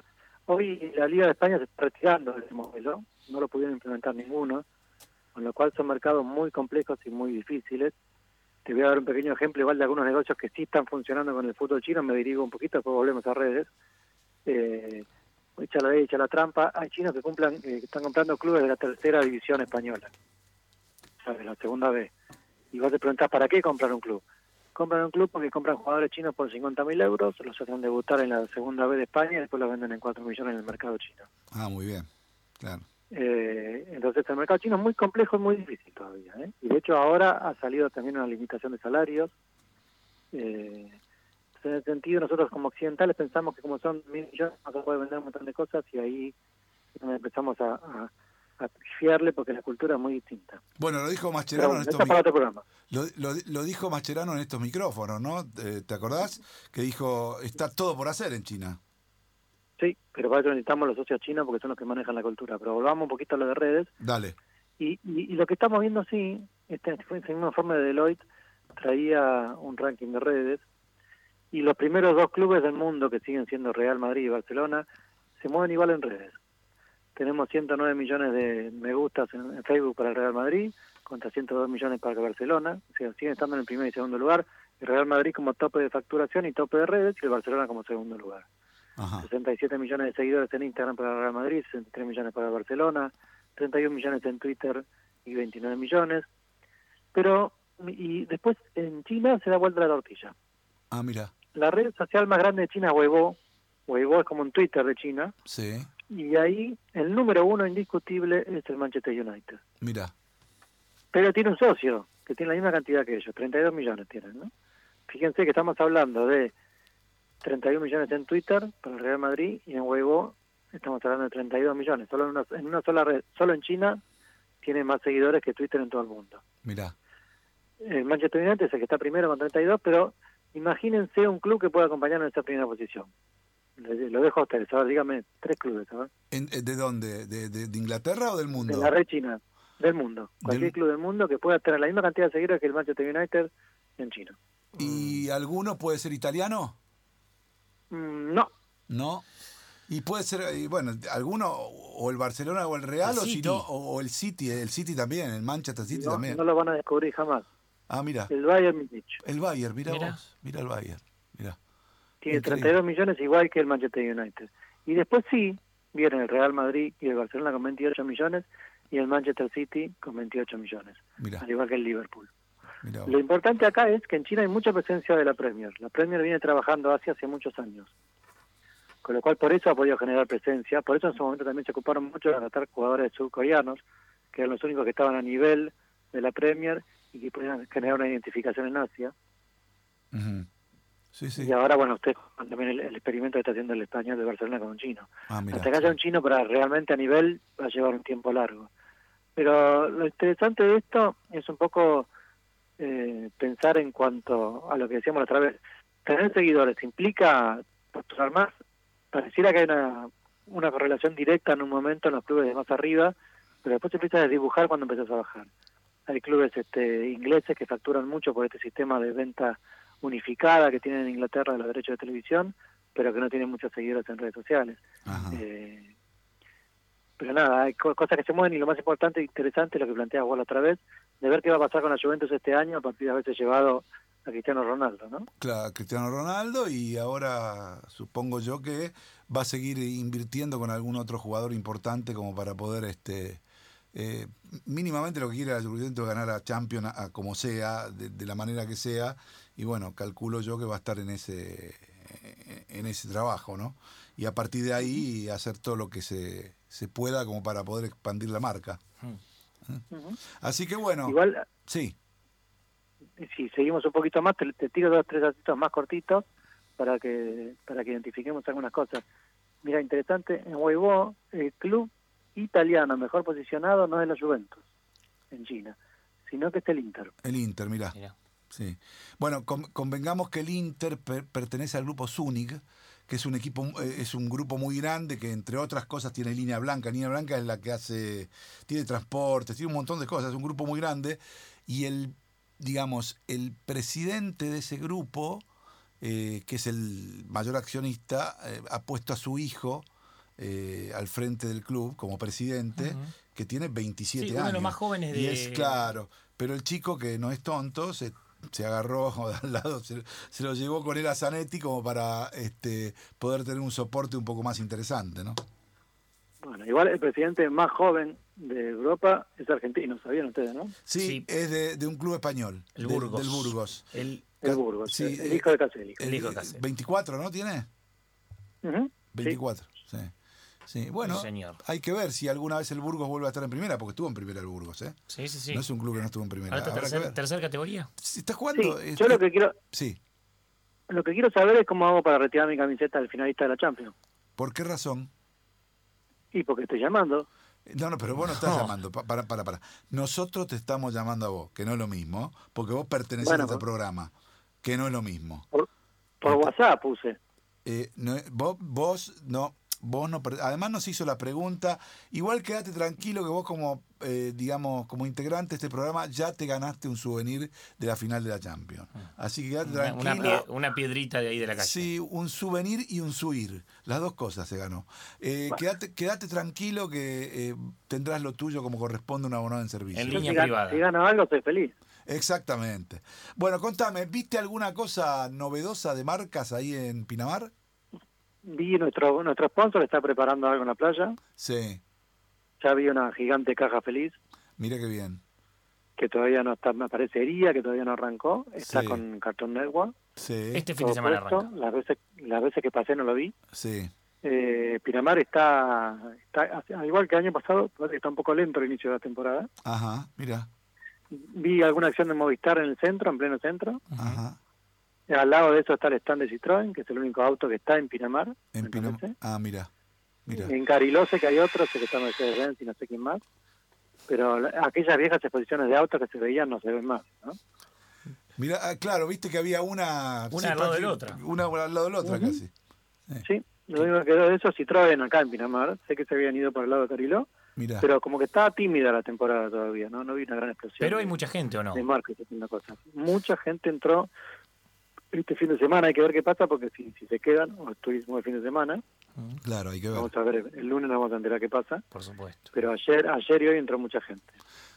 Hoy la Liga de España se está retirando de ese modelo, no lo pudieron implementar ninguno, con lo cual son mercados muy complejos y muy difíciles. Te voy a dar un pequeño ejemplo igual de algunos negocios que sí están funcionando con el fútbol chino, me dirijo un poquito, después volvemos a redes. Eh, echa la echa la trampa. Hay chinos que cumplan, eh, que están comprando clubes de la tercera división española. La segunda vez. Y vos te preguntás, ¿para qué comprar un club? Compran un club porque compran jugadores chinos por 50.000 euros, los hacen debutar en la segunda vez de España y después los venden en 4 millones en el mercado chino. Ah, muy bien. Claro. Eh, entonces el mercado chino es muy complejo y muy difícil todavía. ¿eh? Y de hecho ahora ha salido también una limitación de salarios. Eh, en ese sentido nosotros como occidentales pensamos que como son mil millones no se puede vender un montón de cosas y ahí empezamos a, a, a fiarle porque la cultura es muy distinta. Bueno, lo dijo Mascherano bueno, en estos programa. Lo, lo- lo dijo Mascherano en estos micrófonos, ¿no? Eh, ¿Te acordás? Que dijo, está todo por hacer en China. Sí, pero para eso necesitamos los socios chinos porque son los que manejan la cultura. Pero volvamos un poquito a lo de redes. Dale. Y, y, y lo que estamos viendo, sí, este fue ese mismo informe de Deloitte traía un ranking de redes y los primeros dos clubes del mundo que siguen siendo Real Madrid y Barcelona se mueven igual en redes. Tenemos 109 millones de me gustas en, Facebook para el Real Madrid contra 102 millones para el Barcelona, o sea, siguen estando en el primer y segundo lugar, el Real Madrid como tope de facturación y tope de redes y el Barcelona como segundo lugar. Ajá. 67 millones de seguidores en Instagram para el Real Madrid, 63 millones para el Barcelona, 31 millones en Twitter y 29 millones. Pero, y después en China se da vuelta la tortilla. Ah, mira. La red social más grande de China es Weibo. Weibo es como un Twitter de China. Sí. Y ahí el número uno indiscutible es el Manchester United. Mira. Pero tiene un socio que tiene la misma cantidad que ellos, 32 millones tienen, ¿no? Fíjense que estamos hablando de 31 millones en Twitter para el Real Madrid y en Weibo estamos hablando de 32 millones. Solo en una, en una sola red, solo en China tiene más seguidores que Twitter en todo el mundo. Mira. El Manchester United es el que está primero con 32, pero imagínense un club que pueda acompañar en esa primera posición. Lo dejo a ustedes, a ver, dígame tres clubes, a ver. ¿En- eh, ¿De dónde? ¿De, de- de Inglaterra o del mundo? de la red china, del mundo. Cualquier Del- club del mundo que pueda tener la misma cantidad de seguidores que el Manchester United en China. ¿Y alguno puede ser italiano? Mm, no, No. Y puede ser, y bueno, alguno, o el Barcelona o el Real, El o si no, o, o el City, el City también, el Manchester City no, también. no lo van a descubrir jamás. Ah, mira. El Bayern Múnich El Bayern, mira, Mira. vos. Mira el Bayern. Tiene Increíble. 32 millones igual que el Manchester United. Y después sí, vienen el Real Madrid y el Barcelona con 28 millones y el Manchester City con 28 millones, al igual que el Liverpool. Lo importante acá es que en China hay mucha presencia de la Premier. La Premier viene trabajando hace hace muchos años. Con lo cual por eso ha podido generar presencia. Por eso en su momento también se ocuparon mucho de tratar jugadores surcoreanos, que eran los únicos que estaban a nivel de la Premier y que podían generar una identificación en Asia. Ujú. Sí, sí. Y ahora, bueno, usted también el, el experimento que está haciendo el español de Barcelona con un chino. Ah. Hasta que haya un chino para realmente a nivel va a llevar un tiempo largo. Pero lo interesante de esto es un poco eh, pensar en cuanto a lo que decíamos la otra vez. Tener seguidores implica postular más. Pareciera que hay una, una correlación directa en un momento en los clubes de más arriba, pero después se empieza a desdibujar cuando empiezas a bajar. Hay clubes este, ingleses que facturan mucho por este sistema de venta unificada que tienen en Inglaterra de los derechos de televisión, pero que no tienen muchos seguidores en redes sociales. Eh, pero nada, hay co- cosas que se mueven y lo más importante e interesante es lo que planteaba vos la otra vez, de ver qué va a pasar con la Juventus este año a partir de haberse llevado a Cristiano Ronaldo, ¿no? Claro, Cristiano Ronaldo y ahora supongo yo que va a seguir invirtiendo con algún otro jugador importante como para poder este eh, mínimamente lo que quiere el Agrupamiento es ganar a Champions a, a como sea, de, de la manera que sea, y bueno, calculo yo que va a estar en ese, en ese trabajo, ¿no? Y a partir de ahí hacer todo lo que se, se pueda como para poder expandir la marca. Ujú. Así que bueno, Igual, sí, si seguimos un poquito más, te, te tiro dos tres datos más cortitos para que para que identifiquemos algunas cosas. Mira, interesante, en Weibo, el club italiano mejor posicionado no es la Juventus en China, sino que es el Inter. el Inter, mirá. Mirá. Sí. Bueno, con- convengamos que el Inter per- pertenece al grupo Zúñiga, que es un equipo, eh, es un grupo muy grande que entre otras cosas tiene línea blanca. Línea blanca es la que hace, tiene transportes, tiene un montón de cosas, es un grupo muy grande. Y el, digamos, el presidente de ese grupo, eh, que es el mayor accionista, eh, ha puesto a su hijo eh, al frente del club como presidente, que tiene 27 Sí, años. uno de los más jóvenes Y de- es claro, pero el chico que no es tonto se, se agarró de al lado, se, se lo llevó con él a Zanetti como para este, poder tener un soporte un poco más interesante, ¿no? Bueno, igual el presidente más joven de Europa es argentino, ¿sabían ustedes, no? Sí, Sí. es de, de un club español, El del- Burgos. del Burgos. El, El Burgos, Sí, el, el eh, hijo de Caselli. El hijo de Cáceres. 24, ¿no tiene? Sí. 24, sí. Sí, bueno, Sí, señor. hay que ver si alguna vez el Burgos vuelve a estar en primera, porque estuvo en primera el Burgos, ¿eh? sí, sí, sí. No es un club que no estuvo en primera. Ahora está tercer- tercera categoría. Si está Sí, jugando. yo este- lo que quiero Sí. lo que quiero saber es cómo hago para retirar mi camiseta del finalista de la Champions. ¿Por qué razón? Y porque estoy llamando. No, no, pero vos no estás No. llamando. Pa- Para, para, para. Nosotros te estamos llamando a vos, que no es lo mismo, porque vos pertenecés Bueno, a este programa, que no es lo mismo. Por, por WhatsApp puse. Eh, no, vos, vos no, vos no. Además nos hizo la pregunta. Igual quédate tranquilo que vos como, eh, digamos, como integrante de este programa ya te ganaste un souvenir de la final de la Champions. Así que quédate una tranquilo. pie- una piedrita de ahí de la calle. Sí, un souvenir y un suir. Las dos cosas se ganó. Eh, quédate, quédate tranquilo que eh, tendrás lo tuyo como corresponde a un abonado en servicio. En línea si, privada. si gano algo, soy feliz. Exactamente. Bueno, contame, ¿viste alguna cosa novedosa de marcas ahí en Pinamar? Vi nuestro nuestro sponsor está preparando algo en la playa. Sí, Ya vi una gigante caja feliz mira qué bien. que todavía no está, me parecería que todavía no arrancó. Está Sí. con Cartoon Network. Sí, Este fin de semana puesto. arranca. Las veces, las veces que pasé no lo vi. sí. Eh, Pinamar está, está, al igual que el año pasado, está un poco lento el inicio de la temporada. Ajá, mira. Vi alguna acción de Movistar en el centro, en pleno centro. Ajá. Al lado de eso está el stand de Citroën, que es el único auto que está en Pinamar. En Pinamar. Ah, mira. Mira. En Cariló sé que hay otro, sé que está Mercedes-Benz y no sé quién más. Pero la- aquellas viejas exposiciones de autos que se veían no se ven más. ¿no? Mira, ah, claro, viste que había una. Una sí, al lado de la otra. Una al lado de la otra casi. Sí, lo único que quedó de eso es Citroën acá en Pinamar. Sé que se habían ido por el lado de Cariló, Mira. pero como que estaba tímida la temporada todavía, ¿no? No vi una gran explosión. Pero hay de- mucha gente, ¿o no? de marketing haciendo cosas. Mucha gente entró este fin de semana, hay que ver qué pasa, porque si, si se quedan, o el turismo de fin de semana, Claro, hay que ver. vamos a ver, el lunes nos vamos a enterar qué pasa, Por supuesto. pero ayer ayer y hoy entró mucha gente.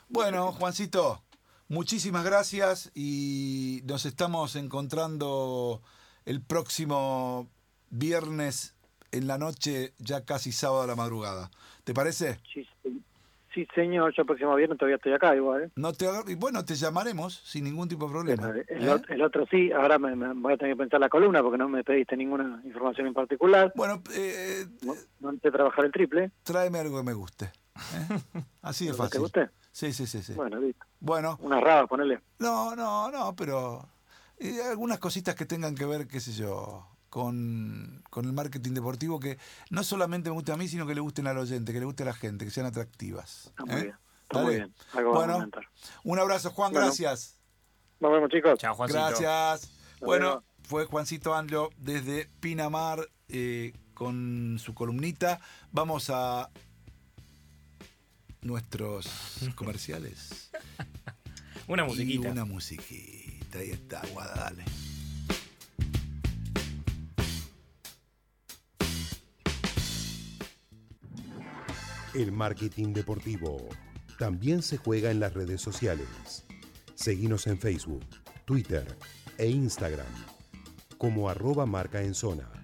Bueno, Juancito, muchísimas gracias y nos estamos encontrando el próximo viernes en la noche, ya casi sábado a la madrugada. ¿Te parece? Sí, sí, sí, señor, yo el próximo viernes todavía estoy acá igual. ¿eh? No te bueno, te llamaremos sin ningún tipo de problema. El, ¿eh? el otro sí, ahora me, me voy a tener que pensar la columna porque no me pediste ninguna información en particular. Bueno, eh, No, no sé trabajar el triple. tráeme algo que me guste. ¿eh? Así de ¿Te fácil. guste? Sí, sí, sí, sí. Bueno, listo. Bueno, Unas rabas, ponele. no, no, no, pero algunas cositas que tengan que ver, qué sé yo, con, con el marketing deportivo que no solamente me gusta a mí, sino que le gusten al oyente, que le guste a la gente, que sean atractivas. Está muy ¿eh? bien. Está muy bien. Algo vamos a Bueno, un abrazo, Juan, Bueno. gracias. Nos vemos, chicos. Chao, Juancito. Gracias. Bueno, fue Juancito Anglo desde Pinamar eh, con su columnita. Vamos a nuestros comerciales. Una Y musiquita. una musiquita. Ahí está, Guada, dale. El marketing deportivo también se juega en las redes sociales. Seguimos en Facebook, Twitter e Instagram como arroba marca en zona.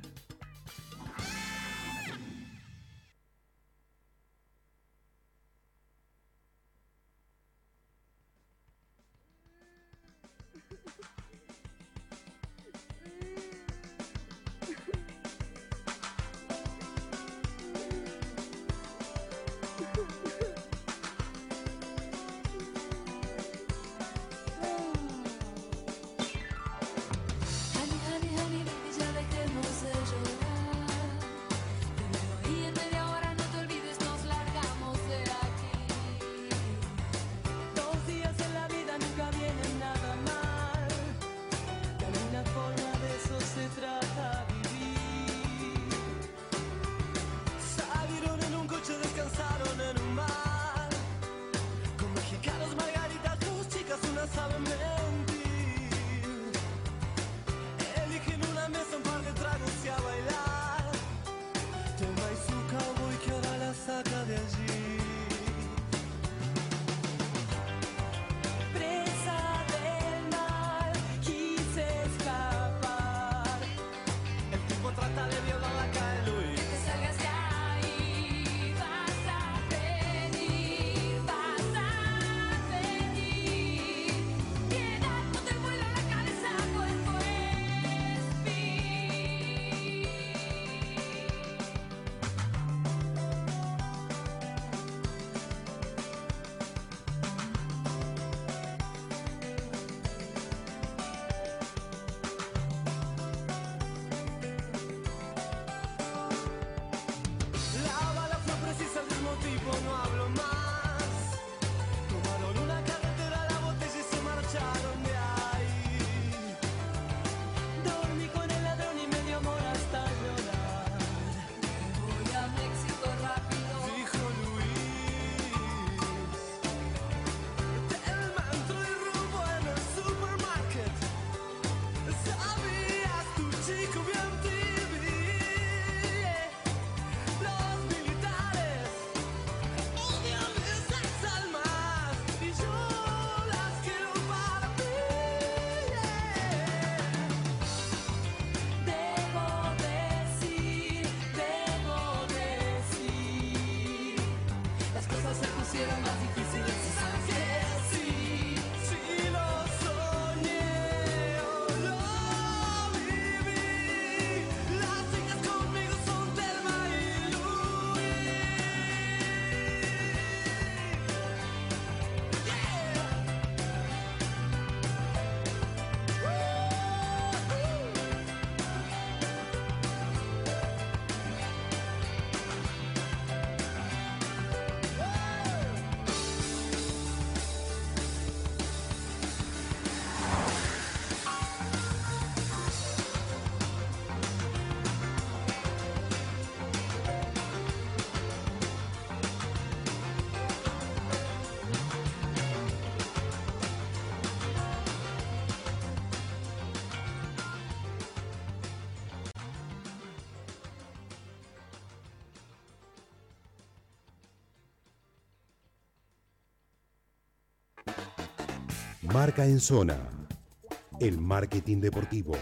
Marca en zona. El marketing deportivo.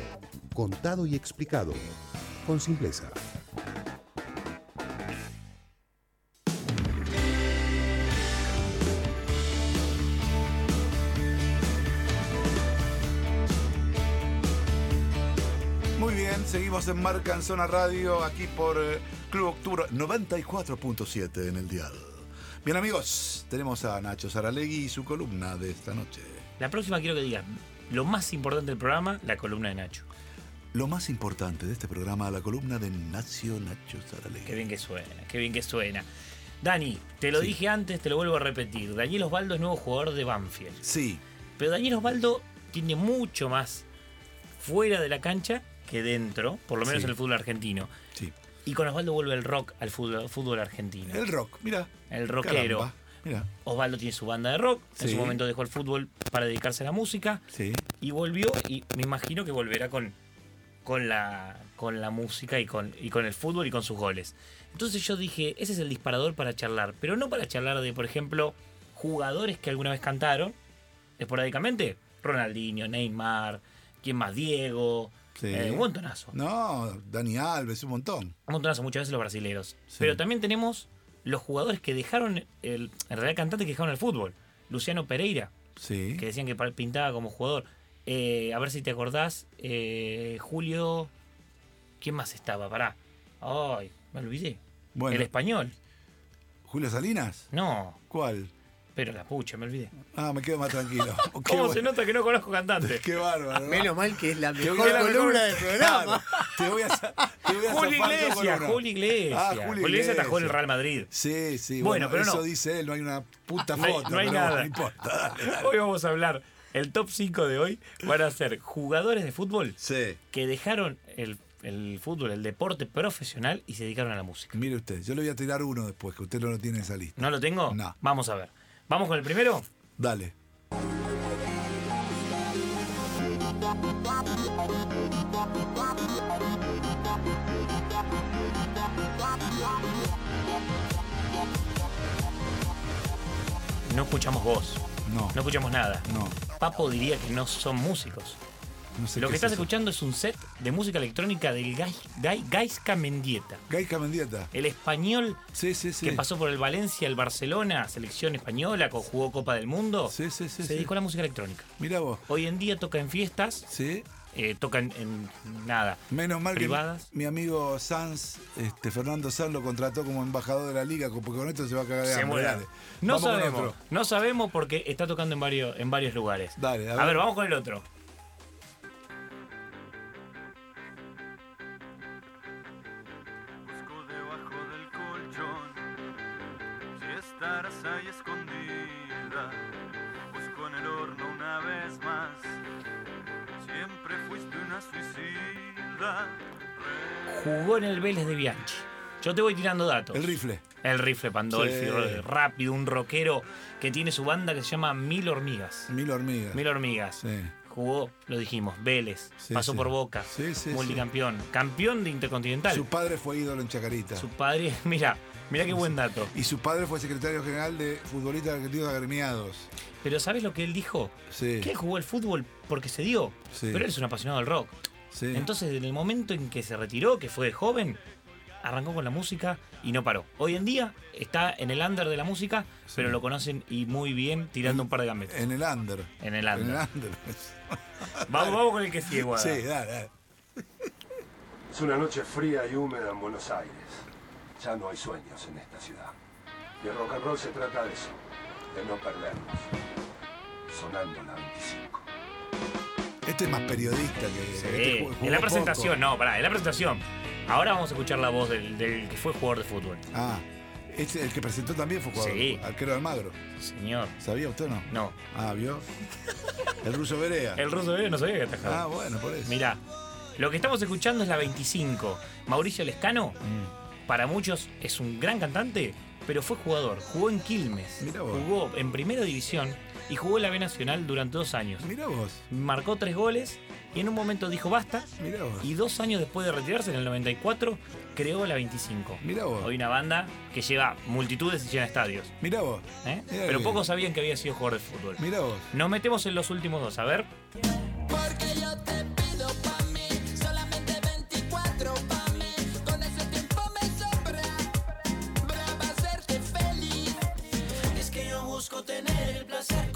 Contado y explicado. Con simpleza. Muy bien, seguimos en Marca en Zona Radio, aquí por eh, Club Octubre 94.7 en el dial. Bien amigos, tenemos a Nacho Saralegui y su columna de esta noche. La próxima quiero que digas lo más importante del programa, la columna de Nacho. Lo más importante de este programa, la columna de Nacho Nacho Saralegui. Qué bien que suena, qué bien que suena. Dani, te lo dije antes, te lo vuelvo a repetir. Daniel Osvaldo es nuevo jugador de Banfield. Sí. Pero Daniel Osvaldo tiene mucho más fuera de la cancha que dentro, por lo menos Sí. en el fútbol argentino. Sí. Y con Osvaldo vuelve el rock al fútbol, fútbol argentino. El rock, mira. El rockero. Caramba, Mira. Osvaldo tiene su banda de rock. En su momento dejó el fútbol para dedicarse a la música. Sí. Y volvió, y me imagino que volverá con, con, la, con la música y con, y con el fútbol y con sus goles. Entonces yo dije, ese es el disparador para charlar. Pero no para charlar de, por ejemplo, jugadores que alguna vez cantaron, esporádicamente. Ronaldinho, Neymar, ¿quién más? Diego. Sí. eh, un montonazo. No, Dani Alves, un montón. Un montonazo, muchas veces los brasileros. Sí. Pero también tenemos los jugadores que dejaron, el, en realidad cantantes que dejaron el fútbol. Luciano Pereira, Sí. que decían que pintaba como jugador. Eh, a ver si te acordás, eh, Julio... ¿Quién más estaba? Pará. Ay, me olvidé. Bueno, El español. Julio Salinas. No, ¿Cuál? Pero la pucha, me olvidé. Ah, me quedo más tranquilo. ¿Cómo bueno. se nota que no conozco cantantes? Qué bárbaro. ¿no? Menos mal que es la mejor columna del programa. Claro, te voy a, te voy a Julio Iglesias. Julio Iglesias. Ah, Julio, Julio Iglesias atajó en el. Real Madrid. Sí, sí, Bueno, bueno, pero eso no. dice él, no hay una puta No hay- foto. no hay pero nada. No importa, dale, dale. Hoy vamos a hablar, el top 5 de hoy van a ser jugadores de fútbol Sí, que dejaron el, el fútbol, el deporte profesional y se dedicaron a la música. mire usted, yo le voy a tirar uno después, que usted no lo tiene en esa lista. ¿No lo tengo? No. Vamos a ver. ¿Vamos con el primero? Dale. No escuchamos voz, No, no escuchamos nada. no. Papo diría que no son músicos. No sé Lo que es estás eso. escuchando es un set de música electrónica del Gai, Gai- Gaisca Mendieta. Gaisca Mendieta. El español Sí, sí, sí. que pasó por el Valencia, el Barcelona, selección española, jugó Copa del Mundo, Sí, sí, sí. se dedicó a la música electrónica. Mira vos. Hoy en día toca en fiestas, Sí. eh, toca en, nada. Menos mal Privadas. que mi amigo Sanz, este, Fernando Sanz, lo contrató como embajador de la liga, porque con esto se va a cagar de Se hambre. muere. Dale. No Vamos sabemos, no sabemos porque está tocando en varios, en varios lugares. Dale, a a ver, vamos con el otro. Jugó en el Vélez de Bianchi. Yo te voy tirando datos. El rifle. El rifle Pandolfi, Sí. rápido, un rockero que tiene su banda que se llama Mil Hormigas. Mil hormigas. Mil Hormigas. Sí. Jugó, lo dijimos, Vélez, Sí, pasó por Boca, Sí, sí, multicampeón, campeón de Intercontinental. Su Su, padre fue ídolo en Chacarita. padre, mira, mira qué buen dato. Y su padre fue secretario general de futbolistas argentinos agremiados. Pero ¿sabes lo que él dijo? Sí. Que él jugó el fútbol porque se dio. Sí. Pero él es un apasionado del rock. Sí. Entonces, en el momento en que se retiró, que fue joven, arrancó con la música y no paró. Hoy en día está en el under de la música, pero lo conocen y muy bien tirando un par de gambetas. en el under. En el En under. el under. Vamos, vamos con el que sigue, Guada. Sí, dale, dale. Es una noche fría y húmeda en Buenos Aires. Ya no hay sueños en esta ciudad. Y el rock and roll se trata de eso, de no perdernos. Sonando la 25. Este es más periodista que. Sí, este jugó- en jugó la presentación, poco. no, pará, en la presentación. Ahora vamos a escuchar la voz del, del que fue jugador de fútbol. Ah, este, el que presentó también fue jugador. Sí. Arquero de Almagro. Señor. ¿Sabía usted o no? No. Ah, ¿vio? El ruso Berea. El ruso de no sabía que Ah, atajaba. bueno, por eso. Mirá, lo que estamos escuchando es la 25. Mauricio Lescano, Mm. para muchos es un gran cantante, pero fue jugador. Jugó en Quilmes. Mirá vos. Jugó en Primera División y jugó en la B Nacional durante dos años. Mirá vos. Marcó tres goles Y en un momento dijo basta. Mirá vos. Y dos años después de retirarse, en el 94, creó la 25. Mirá vos. Hoy una banda que lleva multitudes y llena estadios. Mirá vos. ¿eh? Mirá Pero bien. pocos sabían que había sido jugador de fútbol. Mirá vos. Nos metemos en los últimos dos. A ver. Porque yo te pido pa' mí, solamente 24 pa' mí. Con ese tiempo me sobra, para hacerte feliz. Es que yo busco tener el placer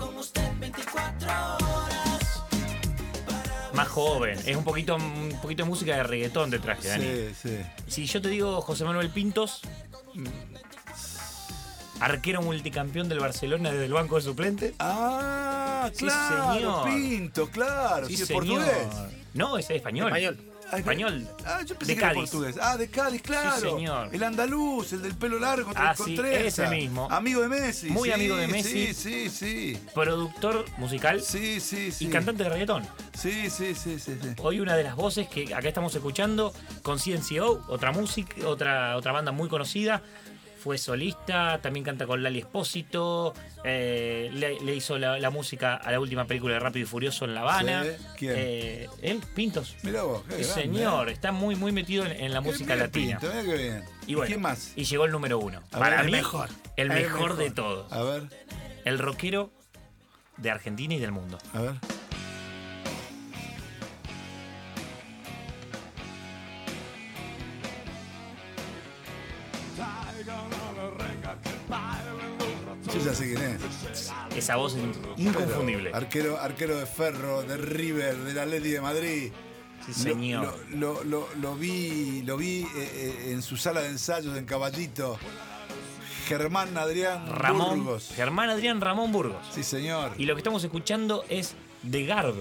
Más joven. Es un poquito, un poquito de música de reggaetón te traje, Dani. Sí, sí. Si yo te digo José Manuel Pintos, arquero multicampeón del Barcelona desde el banco de suplentes. Ah, Sí, claro. señor. Pinto, claro. Sí, Sí, es señor. portugués. No, ese es español. Español. Español. Ah, yo pensé de que era Cádiz. portugués. Ah, de Cádiz, claro. Sí, señor. El andaluz, el del pelo largo, Ah, con sí, trenza. ese mismo. Amigo de Messi. Muy sí, amigo de Messi. Sí, sí, sí. Productor musical Sí, sí, sí. y cantante de reggaetón. Sí, sí, sí, sí, sí. Hoy una de las voces que acá estamos escuchando con CNCO, otra música, otra, otra banda muy conocida. Fue solista, también canta con Lali Espósito, eh, le, le hizo la, la música a la última película de Rápido y Furioso en La Habana. Sí, ¿quién? Eh, él, Pintos. Mirá vos, qué grande, señor, ¿eh? está muy muy metido en, en la música latina. Pinto, mirá qué bien. Y bueno, quién más? Y llegó el número uno. A Para ver, mí, el mejor. El mejor. de todos. A ver, El rockero de Argentina y del mundo. a ver. Yo ya sé quién es. Esa voz in- inconfundible. Pero, arquero, arquero de Ferro, de River, del Atleti de Madrid. Sí, señor. Lo, lo- lo- lo vi, lo vi eh, eh, en su sala de ensayos en Caballito. Germán Adrián Ramón, Burgos. Germán Adrián Ramón Burgos. Sí, señor. Y lo que estamos escuchando es The Guard,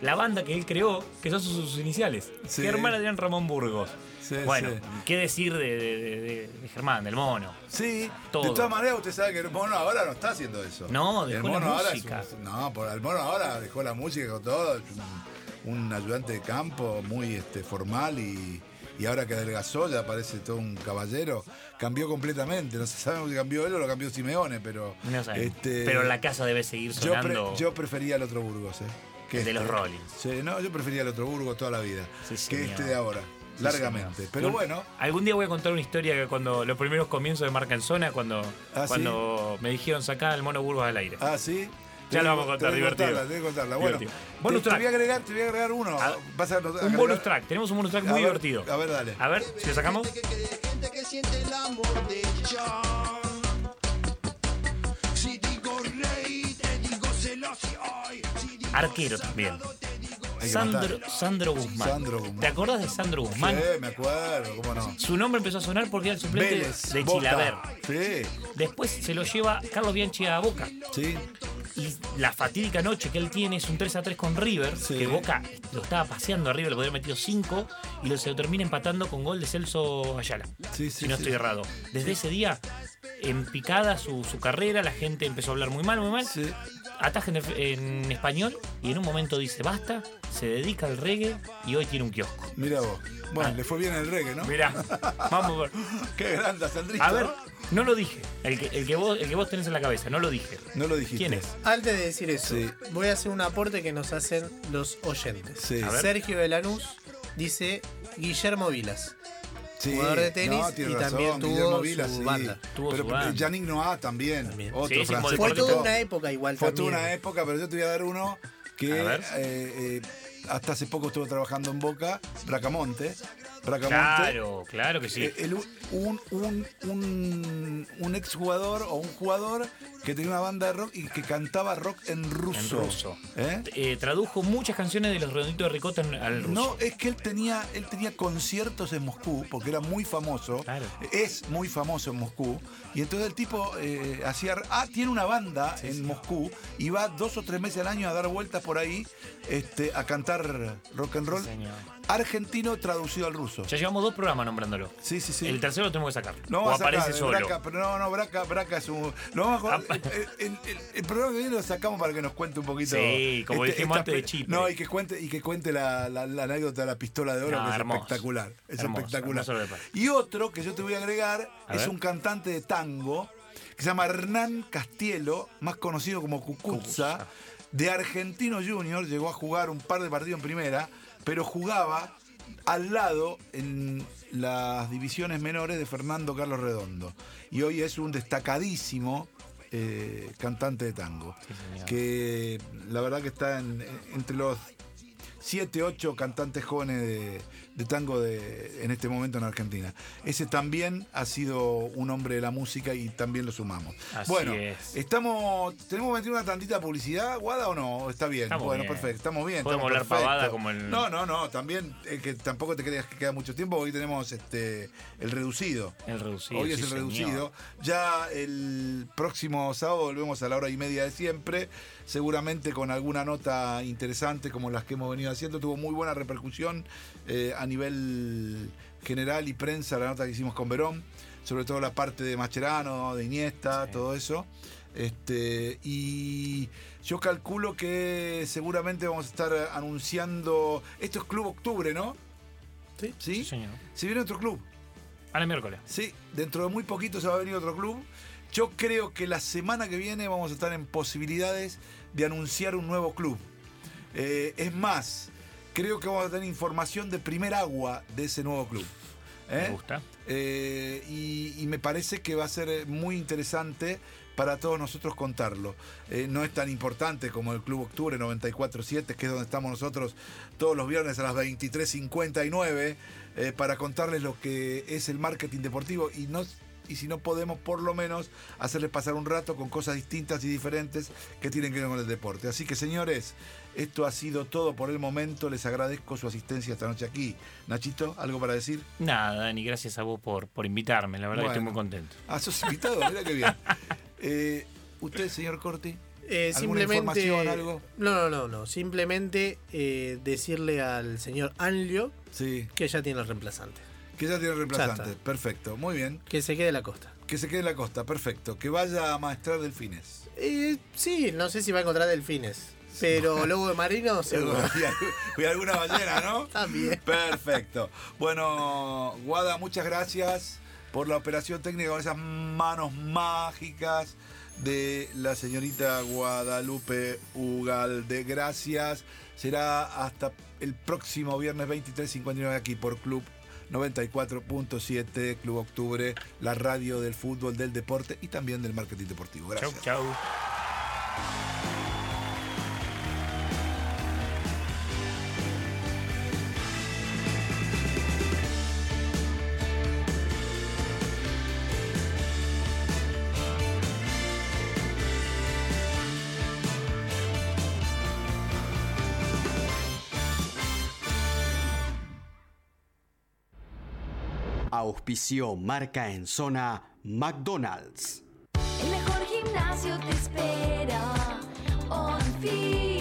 la banda que él creó, que son sus, sus iniciales. Sí. Germán Adrián Ramón Burgos. Sí, bueno, sí. ¿qué decir de, de- de- de Germán, del mono? Sí, Todo. de todas maneras usted sabe que el mono ahora no está haciendo eso. No, el dejó la mono ahora es música. un- no, por el mono ahora dejó la música con todo, es un, un ayudante de campo muy este, formal y, y ahora que adelgazó ya parece todo un caballero. Cambió completamente, no se sabe si cambió él o lo cambió Simeone, pero No sabemos. este, Pero la casa debe seguir yo, pre- sonando. yo prefería al otro Burgos, ¿eh? El de los este. Rollins. Sí, no, yo prefería al otro Burgos toda la vida Sí, que señor. este de ahora, largamente. Pero bueno, Algún día voy a contar una historia que cuando los primeros comienzos de Marca en Zona, cuando, ¿Ah, sí? cuando me dijeron sacar al mono Burgos al aire. ah, sí. Ya lo vamos a contar, divertido. contarla, tenés que contarla. Bueno, Divertido. te- Bonus te, track. voy a agregar, te voy a agregar uno. Ah, Vas a Un bonus track, tenemos un bonus track A muy ver, divertido. A ver, dale. A ver, si lo sacamos. El Arquero también. Que Sandro. Sandro Guzmán. Sandro Guzmán. ¿Te acordás de Sandro Guzmán? Sí, me acuerdo, cómo no. Su nombre empezó a sonar porque era el suplente Vélez, de. Chilaver. Sí, Después se lo lleva Carlos Bianchi a Boca. sí. Y la fatídica noche que él tiene es un 3 a 3 con River, Sí. que Boca lo estaba paseando a River, le podría haber metido 5 y lo, se lo termina empatando con gol de Celso Ayala. Sí, sí, si no sí. estoy errado. Desde ese día, en picada su, su carrera, la gente empezó a hablar muy mal, muy mal. Sí. Ataja en, en español y en un momento dice basta, se dedica al reggae y hoy tiene un kiosco. Mira vos. Bueno, Ah. le fue bien el reggae, ¿no? Mirá, vamos a ver. Qué grande, Sandrito. A ver, no lo dije. El que, el que vos, el que vos tenés en la cabeza, no lo dije. No lo dijiste. ¿Quién es? Antes de decir eso, Sí. voy a hacer un aporte que nos hacen los oyentes. Sí. A ver. Sergio de Lanús dice Guillermo Vilas. Sí, Jugador de tenis no, y razón, también tuvo Guillermo su Vila, sí. banda. Tuvo pero su banda. Yannick Noah también, También. otro Sí, Fue toda una época igual Fue toda una época, pero yo te voy a dar uno que A ver. eh, eh, hasta hace poco estuvo trabajando en Boca, Bracamonte. Bracamonte. Claro, claro que sí. Eh, el- un, un, un, un exjugador o un jugador que tenía una banda de rock y que cantaba rock en ruso. En ruso. ¿Eh? Eh, tradujo muchas canciones de los redonditos de ricota al ruso. No, es que él tenía, él tenía conciertos en Moscú, porque era muy famoso. Claro. Es muy famoso en Moscú. Y entonces el tipo eh, hacía. Ah, tiene una banda en Moscú y va dos o tres meses al año a dar vueltas por ahí este, a cantar rock and roll. señor. Argentino traducido al ruso. Ya llevamos dos programas nombrándolo. Sí, sí, sí. El tercero lo tenemos que sacar. No o sacar aparece de solo. Braca, pero no, no, Braca, Braca es un. A Ah, el, el- el- el programa que viene lo sacamos para que nos cuente un poquito. Sí, como dijimos esta antes de Chipre. No, y que cuente, y que cuente la, la- la anécdota de la pistola de oro, No, que es hermoso. espectacular. Es Hermoso, espectacular. hermoso. Y otro que yo te voy a agregar A es ver. un cantante de tango. que se llama Hernán Castielo, más conocido como Cucuzza, de Argentino Junior, llegó a jugar un par de partidos en primera, pero jugaba al lado en las divisiones menores de Fernando Carlos Redondo. Y hoy es un destacadísimo eh, cantante de tango, que la verdad que está en- entre los 7, 8 cantantes jóvenes de, de tango de, en este momento en Argentina. Ese también ha sido un hombre de la música y también lo sumamos. Así bueno, es. estamos, ¿tenemos que meter una tantita publicidad, Guada, o no? Está bien. Estamos bueno, bien. perfecto. Estamos bien. Podemos estamos hablar pavada como el- No, no, no. También que tampoco te creas que queda mucho tiempo. Hoy tenemos este el reducido. El reducido. Hoy es el señor. reducido. Ya el próximo sábado volvemos a la hora y media de siempre. Seguramente con alguna nota interesante como las que hemos venido haciendo. Tuvo muy buena repercusión eh, a nivel general y prensa la nota que hicimos con Verón. Sobre todo la parte de Macherano, de Iniesta, todo eso. Este, y yo calculo que seguramente vamos a estar anunciando. Esto es Club Octubre, ¿no? Sí. ¿Sí? señor. Se viene otro club. A la miércoles. Sí, dentro de muy poquito se va a venir otro club. Yo creo que la semana que viene vamos a estar en posibilidades de anunciar un nuevo club. Eh, es más, creo que vamos a tener información de primer agua de ese nuevo club. ¿Eh? Me gusta. Eh, y, y me parece que va a ser eh, muy interesante para todos nosotros contarlo. Eh, no es tan importante como el Club Octubre 94.7, que es donde estamos nosotros todos los viernes a las 23.59, eh, para contarles lo que es el marketing deportivo y no... Y si no podemos, por lo menos, hacerles pasar un rato con cosas distintas y diferentes que tienen que ver con el deporte. Así que, señores, esto ha sido todo por el momento. Les agradezco su asistencia esta noche aquí. Nachito, ¿algo para decir? Nada, Dani, gracias a vos por, por invitarme. La verdad que estoy muy contento. Ah, sos invitado, mira qué bien. Eh, ¿Usted, señor Corti? Eh, ¿Alguna simplemente. información, algo? No, no, no, no. Simplemente eh, decirle al señor Anlio Sí. que ya tiene el reemplazante. Que ya tiene reemplazante. Ya. Perfecto, muy bien. Que se quede en la costa. Que se quede en la costa, perfecto. Que vaya a maestrar delfines. Eh, sí, no sé si va a encontrar delfines. Pero lobo de marino, seguro. Y alguna ballena, ¿no? También. Perfecto. Bueno, Guada, muchas gracias por la operación técnica con esas manos mágicas de la señorita Guadalupe Ugalde. Gracias. Será hasta el próximo viernes 23.59 aquí por Club 94.7, Club Octubre, la radio del fútbol, del deporte y también del marketing deportivo. Gracias. Chau, chau. marca en zona McDonald's. El mejor gimnasio te espera. On feet.